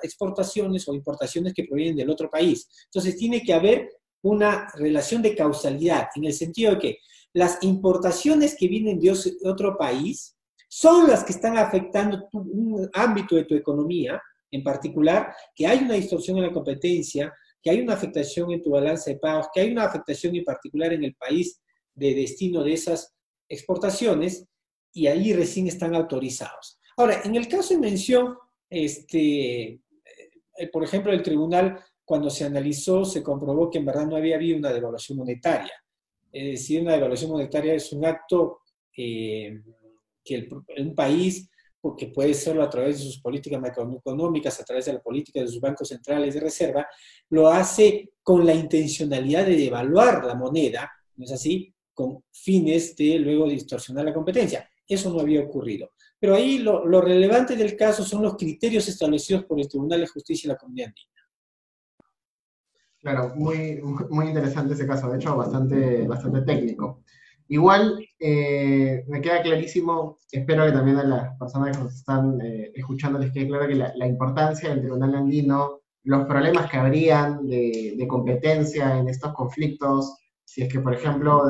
exportaciones o importaciones que provienen del otro país. Entonces tiene que haber una relación de causalidad, en el sentido de que las importaciones que vienen de otro país son las que están afectando un ámbito de tu economía, en particular, que hay una distorsión en la competencia, que hay una afectación en tu balanza de pagos, que hay una afectación en particular en el país de destino de esas exportaciones, y ahí recién están autorizados. Ahora, en el caso de mención, este, eh, por ejemplo, el tribunal, cuando se analizó, se comprobó que en verdad no había habido una devaluación monetaria. Es decir, una devaluación monetaria es un acto eh, que un país, porque puede serlo a través de sus políticas macroeconómicas, a través de la política de sus bancos centrales de reserva, lo hace con la intencionalidad de devaluar la moneda, ¿no es así? Con fines de luego distorsionar la competencia. Eso no había ocurrido. Pero ahí lo, lo relevante del caso son los criterios establecidos por el Tribunal de Justicia de la Comunidad Andina. Claro, muy, muy interesante ese caso, de hecho, bastante, bastante técnico. Igual, eh, me queda clarísimo, espero que también a las personas que nos están eh, escuchando les quede claro que la, importancia del Tribunal Andino, los problemas que habrían de, de, competencia en estos conflictos, si es que, por ejemplo,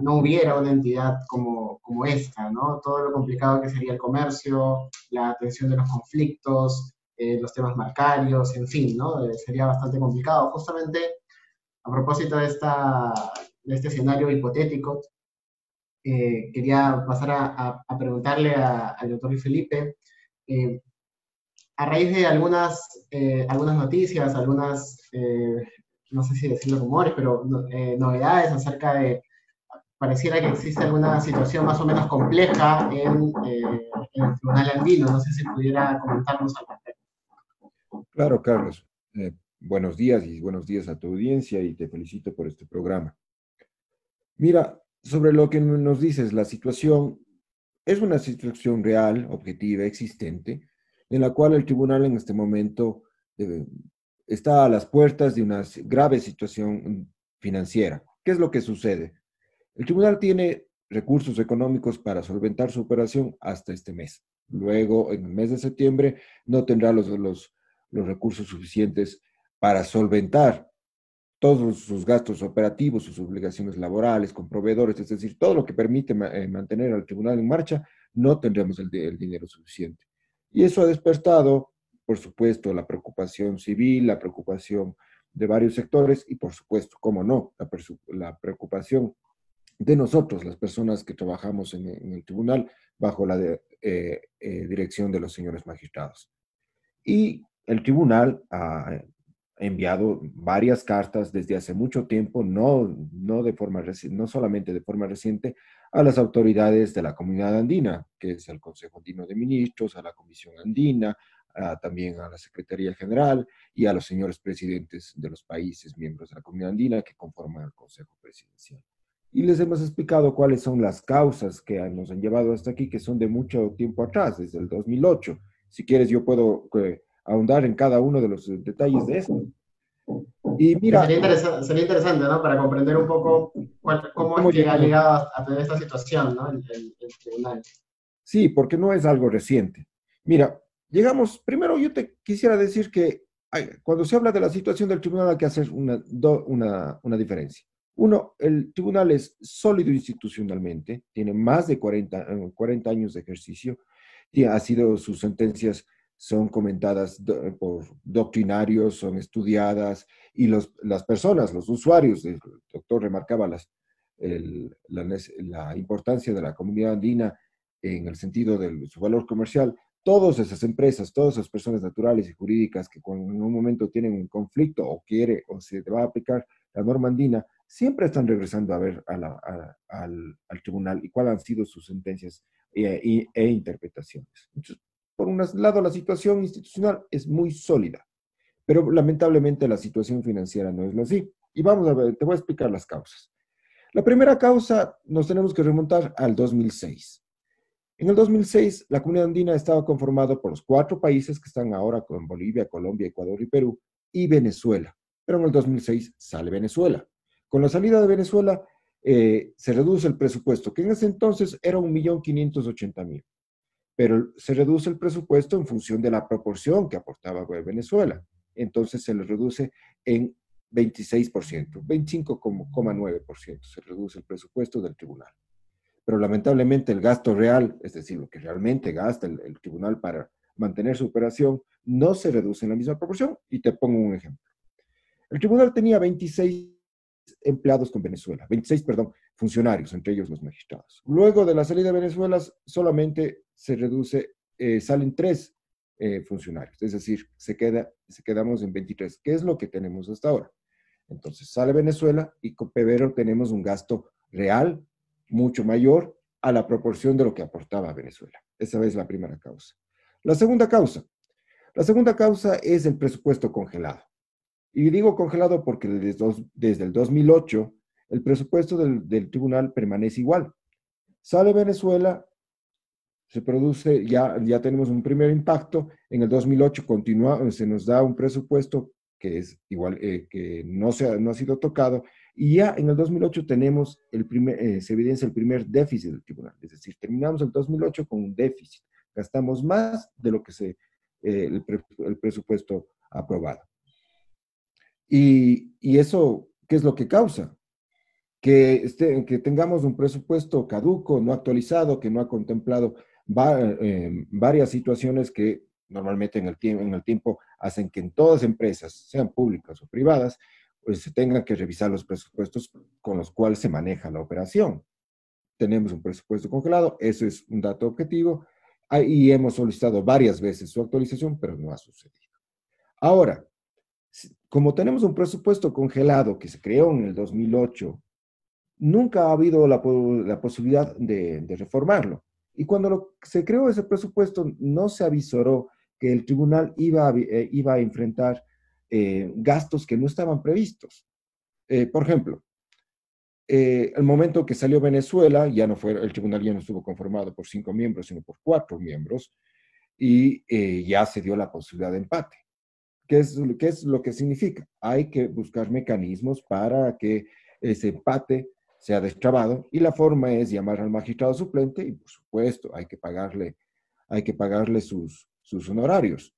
no hubiera una entidad como, como esta, ¿no? Todo lo complicado que sería el comercio, la atención de los conflictos, eh, los temas marcarios, en fin, ¿no? Eh, sería bastante complicado. Justamente a propósito de, esta, de este escenario hipotético, eh, quería pasar a, a, preguntarle al doctor Felipe, a raíz de algunas, algunas noticias, algunas, no sé si decirlo rumores, pero novedades acerca de, pareciera que existe alguna situación más o menos compleja en, en el Tribunal Andino, no sé si pudiera comentarnos algo. Claro, Carlos. Eh, buenos días y buenos días a tu audiencia y te felicito por este programa. Mira, sobre lo que nos dices, la situación es una situación real, objetiva, existente, en la cual el tribunal en este momento eh, está a las puertas de una grave situación financiera. ¿Qué es lo que sucede? El tribunal tiene recursos económicos para solventar su operación hasta este mes. Luego, en el mes de septiembre, no tendrá los, los los recursos suficientes para solventar todos sus gastos operativos, sus obligaciones laborales con proveedores, es decir, todo lo que permite eh, mantener al tribunal en marcha, no tendremos el, dinero suficiente. Y eso ha despertado, por supuesto, la preocupación civil, la preocupación de varios sectores y, por supuesto, cómo no, la, preocupación de nosotros, las personas que trabajamos en, el tribunal, bajo la eh, eh, dirección de los señores magistrados. Y el tribunal ha enviado varias cartas desde hace mucho tiempo, no, no, de forma, no solamente de forma reciente, a las autoridades de la comunidad andina, que es el Consejo Andino de Ministros, a la Comisión Andina, también a la Secretaría General y a los señores presidentes de los países miembros de la comunidad andina que conforman el Consejo Presidencial. Y les hemos explicado cuáles son las causas que nos han llevado hasta aquí, que son de mucho tiempo atrás, desde el 2008. Si quieres, yo puedo... Eh, ahondar en cada uno de los detalles de esto. Y mira, sería, interesante, ¿no? Para comprender un poco cómo, es que ha llegado a tener esta situación, ¿no? El, tribunal. Sí, porque no es algo reciente. Mira, llegamos, primero yo te quisiera decir que cuando se habla de la situación del tribunal hay que hacer una, una, una diferencia. Uno, el tribunal es sólido institucionalmente, tiene más de 40, 40 años de ejercicio, y ha sido sus sentencias son comentadas por doctrinarios, son estudiadas, y los, las personas, los usuarios, el doctor remarcaba las, la, la, importancia de la comunidad andina en el sentido de su valor comercial, todas esas empresas, todas esas personas naturales y jurídicas que cuando en un momento tienen un conflicto o quiere o se va a aplicar la norma andina, siempre están regresando a ver al, al, tribunal y cuáles han sido sus sentencias e, e, interpretaciones. por un lado, la situación institucional es muy sólida, pero lamentablemente la situación financiera no es así. Y vamos a ver, te voy a explicar las causas. La primera causa nos tenemos que remontar al 2006. En el 2006, la comunidad andina estaba conformada por los cuatro países que están ahora con Bolivia, Colombia, Ecuador y Perú, y Venezuela. Pero en el 2006 sale Venezuela. Con la salida de Venezuela, eh, se reduce el presupuesto, que en ese entonces era 1.580.000, pero se reduce el presupuesto en función de la proporción que aportaba Venezuela. Entonces se le reduce en 26%, 25,9% se reduce el presupuesto del tribunal. Pero lamentablemente el gasto real, es decir, lo que realmente gasta el, tribunal para mantener su operación, no se reduce en la misma proporción. Y te pongo un ejemplo. El tribunal tenía 26 empleados con Venezuela, 26, perdón, funcionarios, entre ellos los magistrados. Luego de la salida de Venezuela, solamente se reduce, eh, salen tres eh, funcionarios, es decir, se, queda, se quedamos en 23, que es lo que tenemos hasta ahora. Entonces sale Venezuela y con Pevero tenemos un gasto real mucho mayor a la proporción de lo que aportaba Venezuela. Esa es la primera causa. La segunda causa. La segunda causa es el presupuesto congelado. Y digo congelado porque desde, el 2008 el presupuesto del, tribunal permanece igual. Sale Venezuela, se produce, ya, ya tenemos un primer impacto. En el 2008 continúa, se nos da un presupuesto que es igual, eh, que no, se no ha sido tocado. Y ya en el 2008 tenemos el primer, eh, se evidencia el primer déficit del tribunal. Es decir, terminamos el 2008 con un déficit. Gastamos más de lo que se, eh, el, presupuesto aprobado. Y, eso, ¿qué es lo que causa? Que, este, que tengamos un presupuesto caduco, no actualizado, que no ha contemplado eh, varias situaciones que normalmente en el, en el tiempo hacen que en todas empresas, sean públicas o privadas, pues se tengan que revisar los presupuestos con los cuales se maneja la operación. Tenemos un presupuesto congelado, eso es un dato objetivo, y hemos solicitado varias veces su actualización, pero no ha sucedido. Ahora, como tenemos un presupuesto congelado que se creó en el 2008, nunca ha habido la, posibilidad de, reformarlo. Y cuando se creó ese presupuesto, no se avisoró que el tribunal iba a, eh, iba a enfrentar eh, gastos que no estaban previstos. Eh, por ejemplo, el momento que salió Venezuela, ya no fue, el tribunal ya no estuvo conformado por cinco miembros, sino por cuatro miembros, y ya se dio la posibilidad de empate. ¿Qué es, ¿Qué es lo que significa? Hay que buscar mecanismos para que ese empate sea destrabado y la forma es llamar al magistrado suplente y por supuesto hay que pagarle, hay que pagarle sus, sus honorarios.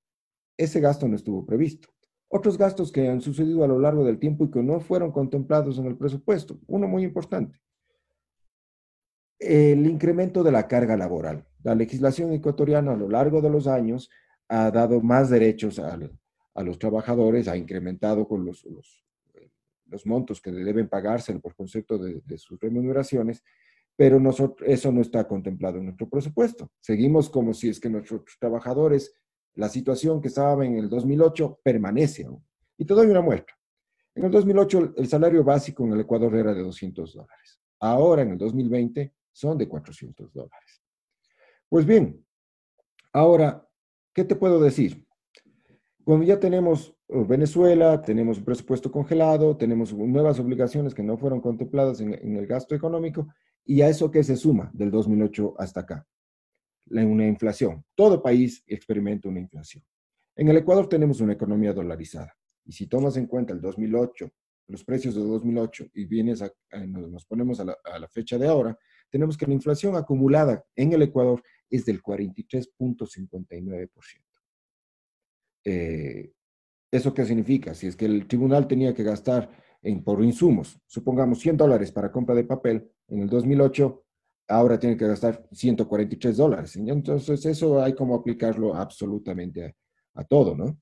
Ese gasto no estuvo previsto. Otros gastos que han sucedido a lo largo del tiempo y que no fueron contemplados en el presupuesto. Uno muy importante. El incremento de la carga laboral. La legislación ecuatoriana a lo largo de los años ha dado más derechos al, a los trabajadores, ha incrementado con los, los, los montos que deben pagarse por concepto de, sus remuneraciones, pero nosotros, eso no está contemplado en nuestro presupuesto. Seguimos como si es que nuestros trabajadores, la situación que estaba en el 2008 permanece aún. Y te doy una muestra. En el 2008 el salario básico en el Ecuador era de 200 dólares. Ahora en el 2020 son de 400 dólares. Pues bien, ahora, ¿qué te puedo decir? Cuando ya tenemos oh, Venezuela, tenemos un presupuesto congelado, tenemos nuevas obligaciones que no fueron contempladas en, el gasto económico, y a eso que se suma del 2008 hasta acá, una inflación. Todo país experimenta una inflación. En el Ecuador tenemos una economía dolarizada, y si tomas en cuenta el 2008, los precios de 2008, y vienes a, nos ponemos a la, fecha de ahora, tenemos que la inflación acumulada en el Ecuador es del 43.59%. Eh, ¿Eso qué significa? Si es que el tribunal tenía que gastar en, por insumos, supongamos 100 dólares para compra de papel en el 2008, ahora tiene que gastar 143 dólares. Entonces, eso hay como aplicarlo absolutamente a, todo, ¿no?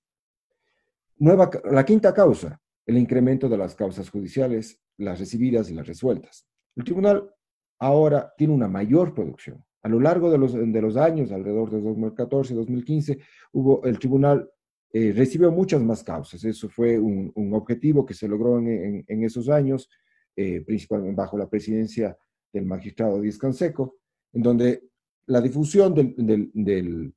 Nueva, la quinta causa, el incremento de las causas judiciales, las recibidas y las resueltas. El tribunal ahora tiene una mayor producción. A lo largo de los, de los años, alrededor de 2014, 2015, hubo, el tribunal eh, recibió muchas más causas. Eso fue un, objetivo que se logró en, esos años, eh, principalmente bajo la presidencia del magistrado Díaz Canseco, en donde la difusión de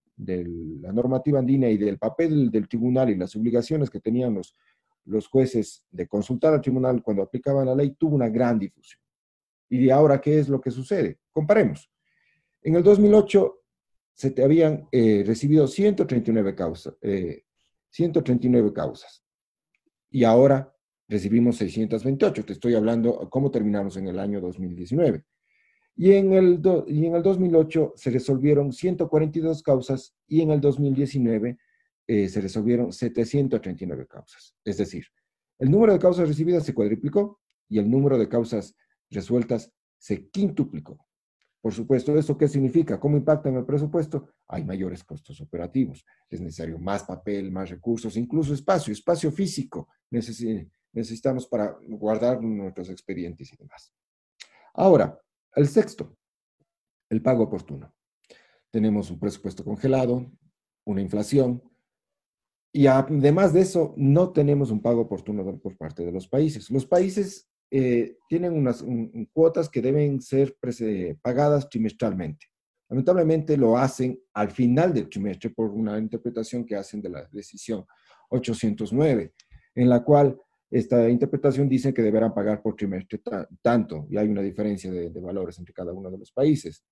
la normativa andina y del papel del tribunal y las obligaciones que tenían los, jueces de consultar al tribunal cuando aplicaban la ley tuvo una gran difusión. ¿Y ahora qué es lo que sucede? Comparemos. En el 2008 se habían eh, recibido 139 causas, 139 causas. Y ahora recibimos 628. Te estoy hablando cómo terminamos en el año 2019. Y en el, y en el 2008 se resolvieron 142 causas y en el 2019 eh, se resolvieron 739 causas. Es decir, el número de causas recibidas se cuadriplicó y el número de causas resueltas se quintuplicó. Por supuesto, ¿eso qué significa? ¿Cómo impacta en el presupuesto? Hay mayores costos operativos. Es necesario más papel, más recursos, incluso espacio, espacio físico necesitamos para guardar nuestros expedientes y demás. Ahora, el sexto, el pago oportuno. Tenemos un presupuesto congelado, una inflación, y además de eso, no tenemos un pago oportuno por parte de los países. Los países eh, tienen unas cuotas que deben ser pagadas trimestralmente. Lamentablemente lo hacen al final del trimestre por una interpretación que hacen de la decisión 809, en la cual esta interpretación dice que deberán pagar por trimestre tanto, y hay una diferencia de, valores entre cada uno de los países.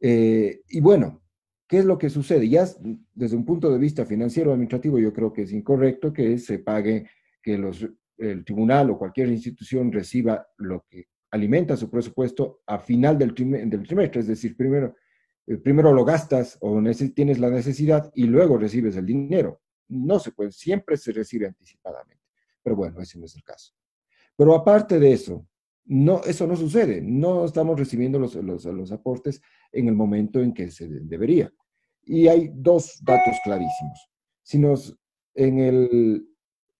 Eh, y bueno, ¿qué es lo que sucede? Ya desde un punto de vista financiero administrativo yo creo que es incorrecto que se pague que los el tribunal o cualquier institución reciba lo que alimenta su presupuesto a final del, trimestre, es decir, primero, eh, primero lo gastas o tienes la necesidad y luego recibes el dinero. No se puede, siempre se recibe anticipadamente. Pero bueno, ese no es el caso. Pero aparte de eso, no, eso no sucede. No estamos recibiendo los, los, los aportes en el momento en que se debería. Y hay dos datos clarísimos. Si nos, en el,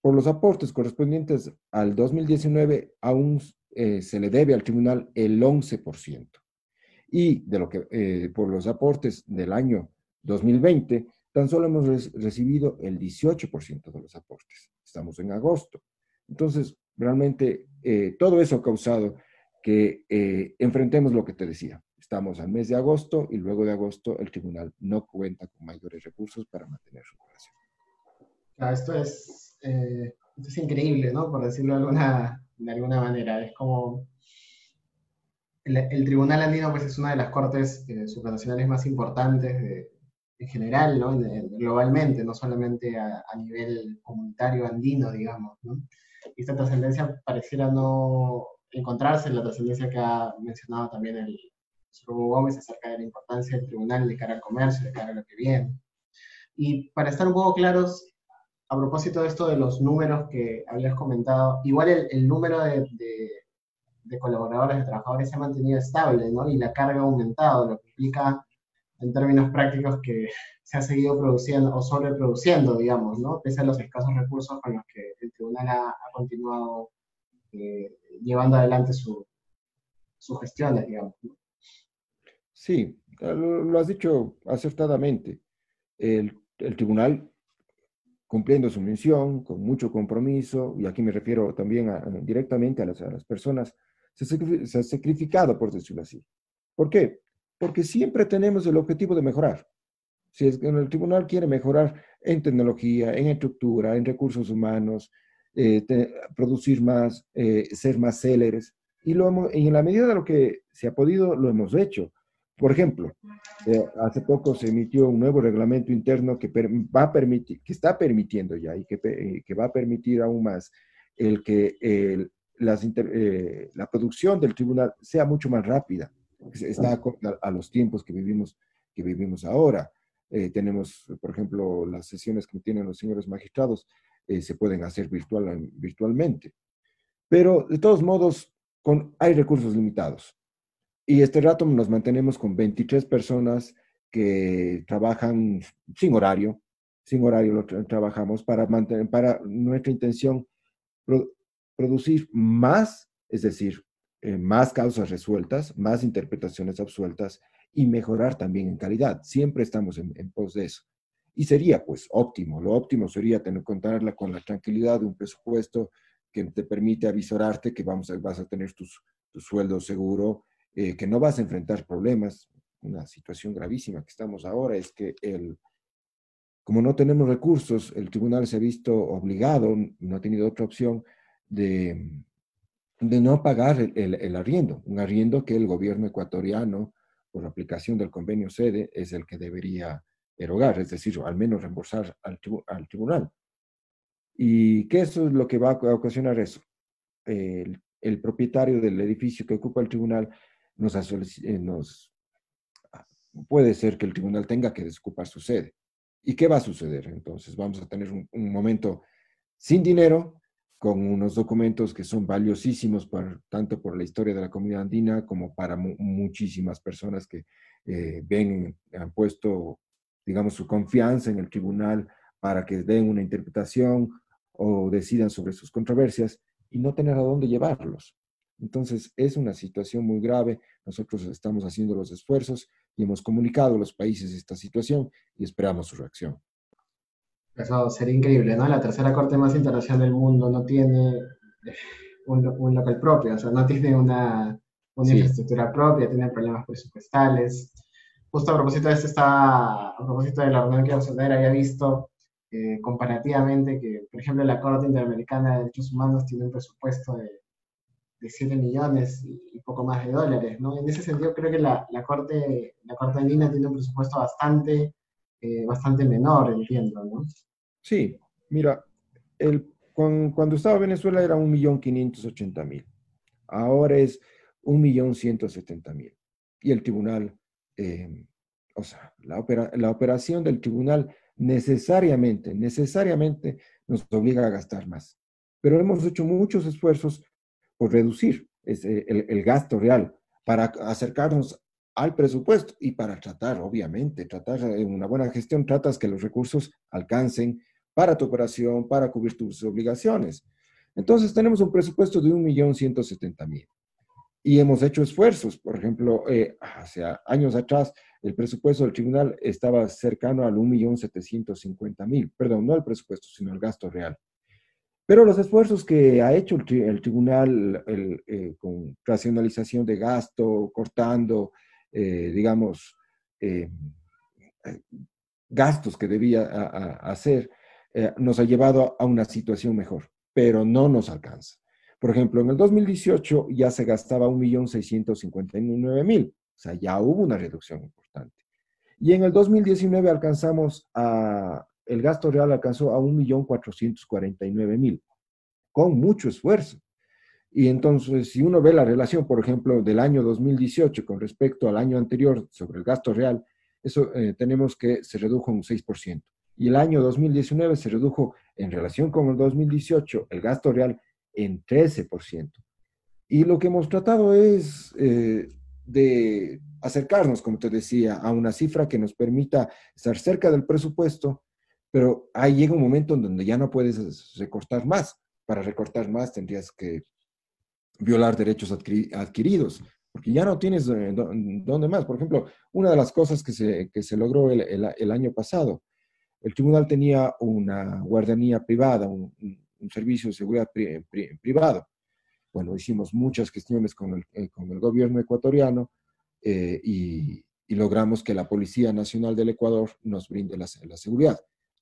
por los aportes correspondientes al 2019, aún eh, se le debe al tribunal el 11%. Y de lo que, eh, por los aportes del año 2020, tan solo hemos recibido el 18% de los aportes. Estamos en agosto. Entonces, realmente eh, todo eso ha causado que enfrentemos lo que te decía. Estamos al mes de agosto y luego de agosto el tribunal no cuenta con mayores recursos para mantener su operación. esto es eh, esto es increíble, ¿no? Por decirlo de alguna, de alguna manera. Es como... El, Tribunal Andino pues, es una de las cortes eh, supranacionales más importantes en general, ¿no? globalmente, no solamente a, nivel comunitario andino, digamos. ¿no? Y esta trascendencia pareciera no encontrarse en la trascendencia que ha mencionado también el Hugo Gómez acerca de la importancia del tribunal de cara al comercio, de cara a lo que viene. Y para estar un poco claros, a propósito de esto de los números que habías comentado, igual el, número de, colaboradores, de trabajadores se ha mantenido estable, ¿no? Y la carga ha aumentado, lo que implica en términos prácticos que se ha seguido produciendo o sobreproduciendo, digamos, ¿no? Pese a los escasos recursos con los que el tribunal ha, continuado eh, llevando adelante sus gestiones, digamos. Sí, lo, has dicho acertadamente. El, el tribunal cumpliendo su misión, con mucho compromiso, y aquí me refiero también directamente a las, a las personas, se, ha sacrificado, por decirlo así. ¿Por qué? Porque siempre tenemos el objetivo de mejorar. Si es que el tribunal quiere mejorar en tecnología, en estructura, en recursos humanos, eh, producir más, eh, ser más céleres, y, lo y en la medida de lo que se ha podido, lo hemos hecho. Por ejemplo, eh, hace poco se emitió un nuevo reglamento interno que, va a permitir, que está permitiendo ya y que, eh, que va a permitir aún más el que las eh, la producción del tribunal sea mucho más rápida, está a, a los tiempos que vivimos, que vivimos ahora. tenemos, por ejemplo, las sesiones que tienen los señores magistrados eh, se pueden hacer virtual, virtualmente. Pero de todos modos, con, hay recursos limitados. Y este rato nos mantenemos con 23 personas que trabajan sin horario, sin horario lo trabajamos para mantener, para nuestra intención producir más, es decir, eh, más causas resueltas, más interpretaciones absueltas y mejorar también en calidad. Siempre estamos en, pos de eso. Y sería pues óptimo, lo óptimo sería tener contarla con la tranquilidad de un presupuesto que te permite avisorarte que vamos a, vas a tener tu sueldo seguro, eh, que no vas a enfrentar problemas. Una situación gravísima que estamos ahora es que el, como no tenemos recursos, el tribunal se ha visto obligado, no ha tenido otra opción, de, de no pagar el, el, arriendo, un arriendo que el gobierno ecuatoriano, por aplicación del convenio sede, es el que debería erogar, es decir, al menos reembolsar al, al tribunal. ¿Y qué es lo que va a ocasionar eso? El, propietario del edificio que ocupa el tribunal nos, eh, nos, puede ser que el tribunal tenga que desocupar su sede. ¿Y qué va a suceder? Entonces vamos a tener un momento sin dinero, con unos documentos que son valiosísimos para, tanto por la historia de la comunidad andina como para muchísimas personas que eh, ven, han puesto, digamos, su confianza en el tribunal para que den una interpretación o decidan sobre sus controversias y no tener a dónde llevarlos. Entonces, es una situación muy grave. Nosotros estamos haciendo los esfuerzos y hemos comunicado a los países esta situación y esperamos su reacción. Eso sería increíble, ¿no? La tercera corte más internacional del mundo no tiene un, un local propio, o sea, no tiene una, una infraestructura propia, tiene problemas presupuestales. Justo a propósito de esto, está, a propósito de la reunión que vamos a tener, había visto eh, comparativamente que, por ejemplo, la Corte Interamericana de Derechos Humanos tiene un presupuesto de, de 7 millones y, poco más de dólares, ¿no? En ese sentido, creo que la, la Corte, la Corte Andina tiene un presupuesto bastante, eh, bastante menor, entiendo, ¿no? Sí, mira, el, cuando, estaba Venezuela era 1.580.000. Ahora es 1.170.000. Y el tribunal, eh, o sea, la, la operación del tribunal necesariamente, necesariamente nos obliga a gastar más. Pero hemos hecho muchos esfuerzos por reducir el, el, gasto real para acercarnos al presupuesto y para tratar, obviamente, tratar en una buena gestión, tratas que los recursos alcancen para tu operación, para cubrir tus obligaciones. Entonces tenemos un presupuesto de 1.170.000 y hemos hecho esfuerzos. Por ejemplo, eh, hace años atrás el presupuesto del tribunal estaba cercano al 1.750.000, perdón, no el presupuesto, sino el gasto real. Pero los esfuerzos que ha hecho el, tribunal eh, con racionalización de gasto, cortando, eh, digamos, gastos que debía hacer, eh, nos ha llevado a una situación mejor, pero no nos alcanza. Por ejemplo, en el 2018 ya se gastaba 1.659.000, o sea, ya hubo una reducción importante. Y en el 2019 alcanzamos a, el gasto real alcanzó a 1.449.000, con mucho esfuerzo. Y entonces, si uno ve la relación, por ejemplo, del año 2018 con respecto al año anterior sobre el gasto real, eso eh, tenemos que se redujo un 6% y el año 2019 se redujo en relación con el 2018 el gasto real en 13%. Y lo que hemos tratado es eh, de acercarnos, como te decía, a una cifra que nos permita estar cerca del presupuesto, pero ahí llega un momento en donde ya no puedes recortar más. Para recortar más tendrías que violar derechos adquiridos, porque ya no tienes eh, dónde más. Por ejemplo, una de las cosas que se, que se logró el, el año pasado el tribunal tenía una guardianía privada, un, servicio de seguridad privado. Bueno, hicimos muchas gestiones con el, eh, con el gobierno ecuatoriano eh, y, logramos que la Policía Nacional del Ecuador nos brinde la, seguridad.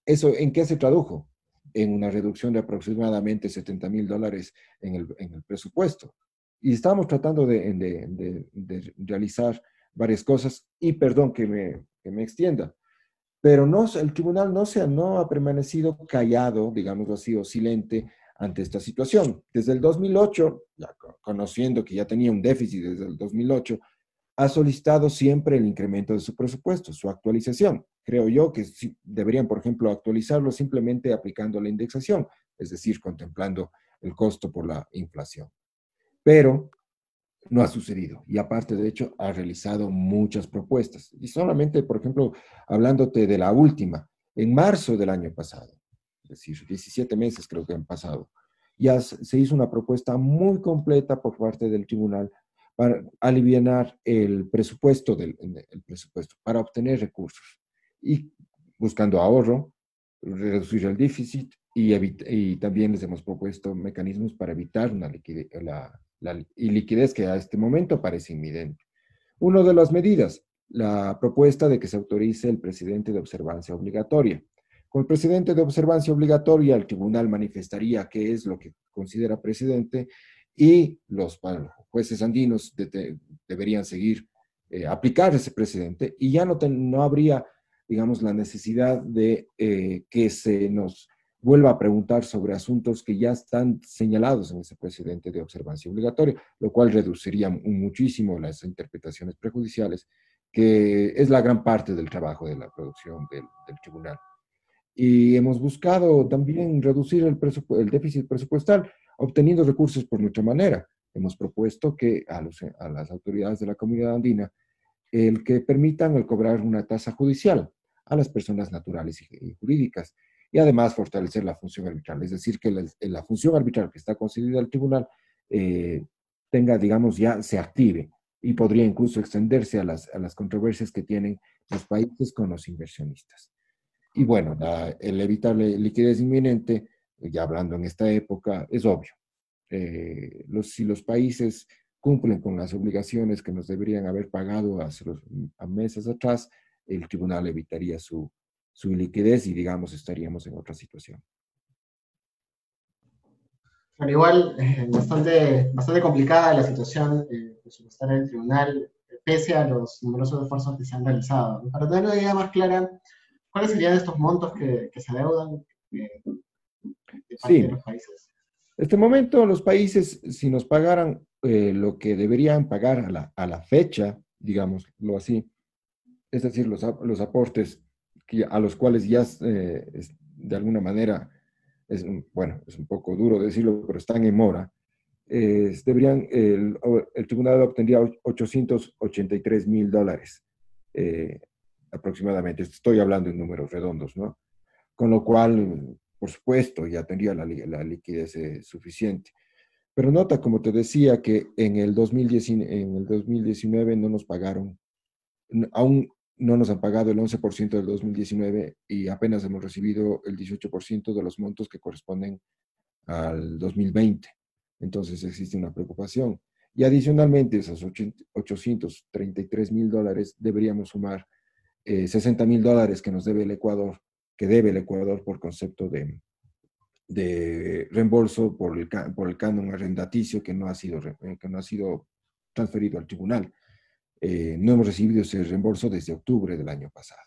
¿Eso en qué se tradujo? En una reducción de aproximadamente 70 mil dólares en el, presupuesto. Y estamos tratando de, realizar varias cosas y perdón que me, que me extienda, pero no, el tribunal no, se, no ha permanecido callado, digamos así, o silente ante esta situación. Desde el 2008, ya conociendo que ya tenía un déficit desde el 2008, ha solicitado siempre el incremento de su presupuesto, su actualización. Creo yo que deberían, por ejemplo, actualizarlo simplemente aplicando la indexación, es decir, contemplando el costo por la inflación. Pero no ha sucedido. Y aparte, de hecho, ha realizado muchas propuestas. Y solamente, por ejemplo, hablándote de la última, en marzo del año pasado, es decir, 17 meses creo que han pasado, ya se hizo una propuesta muy completa por parte del tribunal para aliviar el presupuesto, del, el presupuesto para obtener recursos y buscando ahorro, reducir el déficit y, también les hemos propuesto mecanismos para evitar una liquidez, la, la liquidez que a este momento parece inminente. Una de las medidas, la propuesta de que se autorice el presidente de observancia obligatoria. Con el presidente de observancia obligatoria, el tribunal manifestaría qué es lo que considera presidente y los jueces andinos deberían seguir, eh, aplicar ese precedente y ya no, no habría, digamos, la necesidad de eh, que se nos vuelva a preguntar sobre asuntos que ya están señalados en ese precedente de observancia obligatoria, lo cual reduciría muchísimo las interpretaciones prejudiciales, que es la gran parte del trabajo de la producción del, tribunal. Y hemos buscado también reducir el, el déficit presupuestal obteniendo recursos por nuestra manera. Hemos propuesto que a, a las autoridades de la comunidad andina el que permitan el cobrar una tasa judicial a las personas naturales y, jurídicas y además fortalecer la función arbitral, es decir, que la, función arbitral que está concedida al tribunal eh, tenga, digamos, ya se active y podría incluso extenderse a las, a las controversias que tienen los países con los inversionistas. Y bueno, el evitable liquidez inminente ya hablando en esta época, es obvio. Eh, los, si los países cumplen con las obligaciones que nos deberían haber pagado hace los, a meses atrás, el tribunal evitaría su, su liquidez y, digamos, estaríamos en otra situación. Pero igual, eh, bastante, bastante complicada la situación eh, presupuestaria del tribunal, pese a los numerosos esfuerzos que se han realizado. Para tener una idea más clara, ¿cuáles serían estos montos que, que se adeudan? Sí. Este momento los países, si nos pagaran eh, lo que deberían pagar a la, a la fecha, digámoslo así, es decir, los, los aportes que, a los cuales ya eh, de alguna manera, es, bueno, es un poco duro decirlo, pero están en mora, deberían, el, el, tribunal obtendría 883 mil dólares eh, aproximadamente. Estoy hablando en números redondos, ¿no? Con lo cual, por supuesto, ya tendría la, liquidez eh, suficiente. Pero nota, como te decía, que en el, 2019, en el 2019 no nos pagaron, aún no nos han pagado el 11% del 2019 y apenas hemos recibido el 18% de los montos que corresponden al 2020. Entonces existe una preocupación. Y adicionalmente, esos 833 mil dólares deberíamos sumar 60 eh, mil dólares que nos debe el Ecuador que debe el Ecuador por concepto de, de reembolso por el, por el canon arrendaticio que no ha sido, eh, que no ha sido transferido al tribunal. Eh, no hemos recibido ese reembolso desde octubre del año pasado.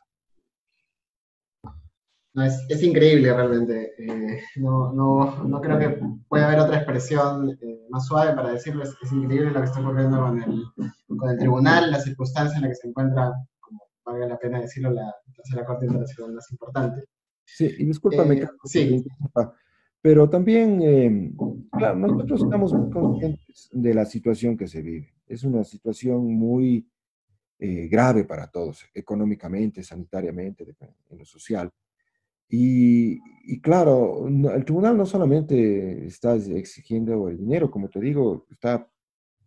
es, es, increíble realmente. Eh, no, no, no, creo que pueda haber otra expresión más suave para decirlo. Es, es, increíble lo que está ocurriendo con el, con el tribunal, la circunstancia en la que se encuentra valga la pena decirlo, la tercera Corte Internacional más importante. Sí, y discúlpame, eh, sí. pero también, eh, claro, nosotros estamos muy conscientes de la situación que se vive. Es una situación muy eh, grave para todos, económicamente, sanitariamente, en lo social. Y, y, claro, el tribunal no solamente está exigiendo el dinero, como te digo, está,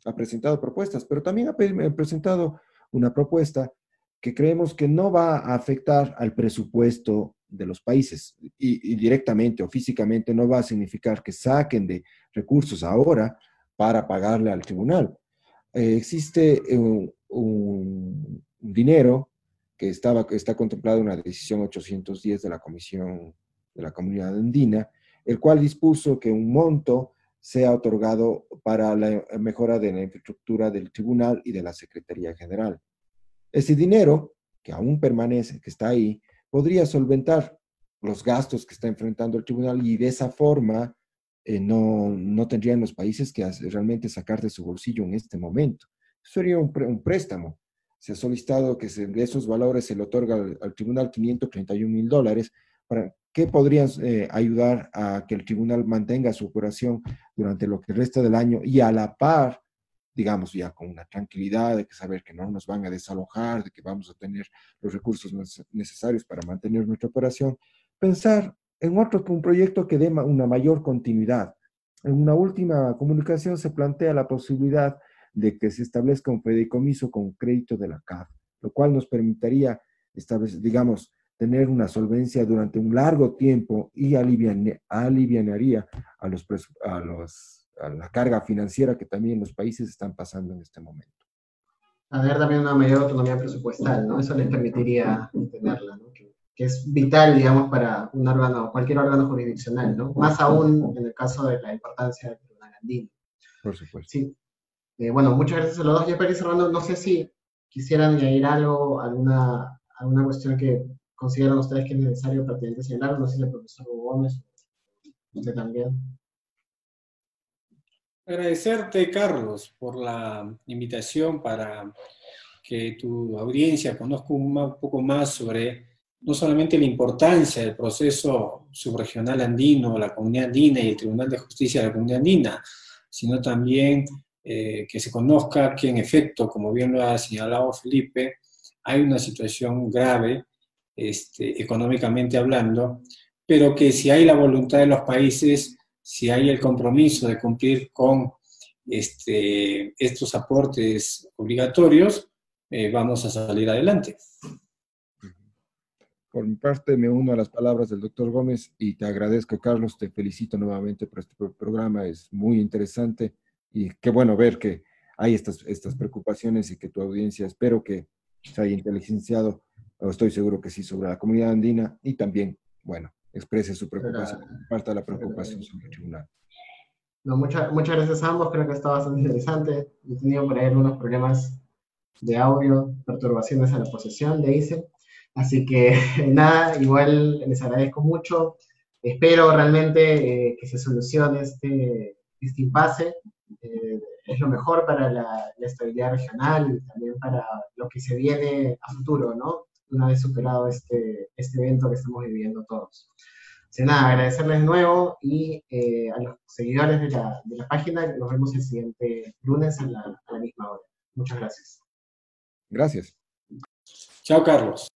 ha presentado propuestas, pero también ha presentado una propuesta que creemos que no va a afectar al presupuesto de los países y, directamente o físicamente no va a significar que saquen de recursos ahora para pagarle al tribunal. Eh, existe un, dinero que estaba, está contemplado en la decisión 810 de la Comisión de la Comunidad Andina, el cual dispuso que un monto sea otorgado para la mejora de la infraestructura del tribunal y de la Secretaría General. Ese dinero, que aún permanece, que está ahí, podría solventar los gastos que está enfrentando el tribunal y de esa forma eh, no, no tendrían los países que realmente sacar de su bolsillo en este momento. sería un, préstamo. Se ha solicitado que de esos valores se le otorga al, tribunal 531 mil dólares para que podrían eh, ayudar a que el tribunal mantenga su operación durante lo que resta del año y a la par digamos, ya con una tranquilidad de que saber que no nos van a desalojar, de que vamos a tener los recursos necesarios para mantener nuestra operación, pensar en otro, un proyecto que dé una mayor continuidad. En una última comunicación se plantea la posibilidad de que se establezca un fideicomiso con crédito de la CAF, lo cual nos permitiría, digamos, tener una solvencia durante un largo tiempo y aliviaría a los, a los la carga financiera que también los países están pasando en este momento. ver también una mayor autonomía presupuestal, ¿no? Eso les permitiría tenerla, ¿no? Que, es vital, digamos, para un órgano, cualquier órgano jurisdiccional, ¿no? Más aún en el caso de la importancia del tribunal andino. Por supuesto. Sí. Eh, bueno, muchas gracias a los dos. Ya para ir cerrando, no sé si quisieran añadir algo, alguna, alguna cuestión que consideran ustedes que es necesario pertinente señalar, no sé si el profesor Gómez, usted también. Agradecerte, Carlos, por la invitación para que tu audiencia conozca un, poco más sobre no solamente la importancia del proceso subregional andino, la comunidad andina y el Tribunal de Justicia de la Comunidad Andina, sino también eh, que se conozca que en efecto, como bien lo ha señalado Felipe, hay una situación grave este, económicamente hablando, pero que si hay la voluntad de los países si hay el compromiso de cumplir con este, estos aportes obligatorios, eh, vamos a salir adelante. Por mi parte, me uno a las palabras del doctor Gómez y te agradezco, Carlos, te felicito nuevamente por este programa, es muy interesante y qué bueno ver que hay estas, estas preocupaciones y que tu audiencia, espero que se haya inteligenciado, estoy seguro que sí, sobre la comunidad andina y también, bueno, exprese su preocupación, de la preocupación sobre el tribunal. No, muchas muchas gracias a ambos, creo que está bastante interesante. He tenido por ahí algunos problemas de audio, perturbaciones a la posesión, le hice. Así que nada, igual les agradezco mucho. Espero realmente eh, que se solucione este, este impasse. Eh, es lo mejor para la, la, estabilidad regional y también para lo que se viene a futuro, ¿no? Una vez superado este, este evento que estamos viviendo todos. Así nada, agradecerles de nuevo y eh, a los seguidores de la, de la, página, nos vemos el siguiente lunes a la, a la misma hora. Muchas gracias. Gracias. Chao, Carlos.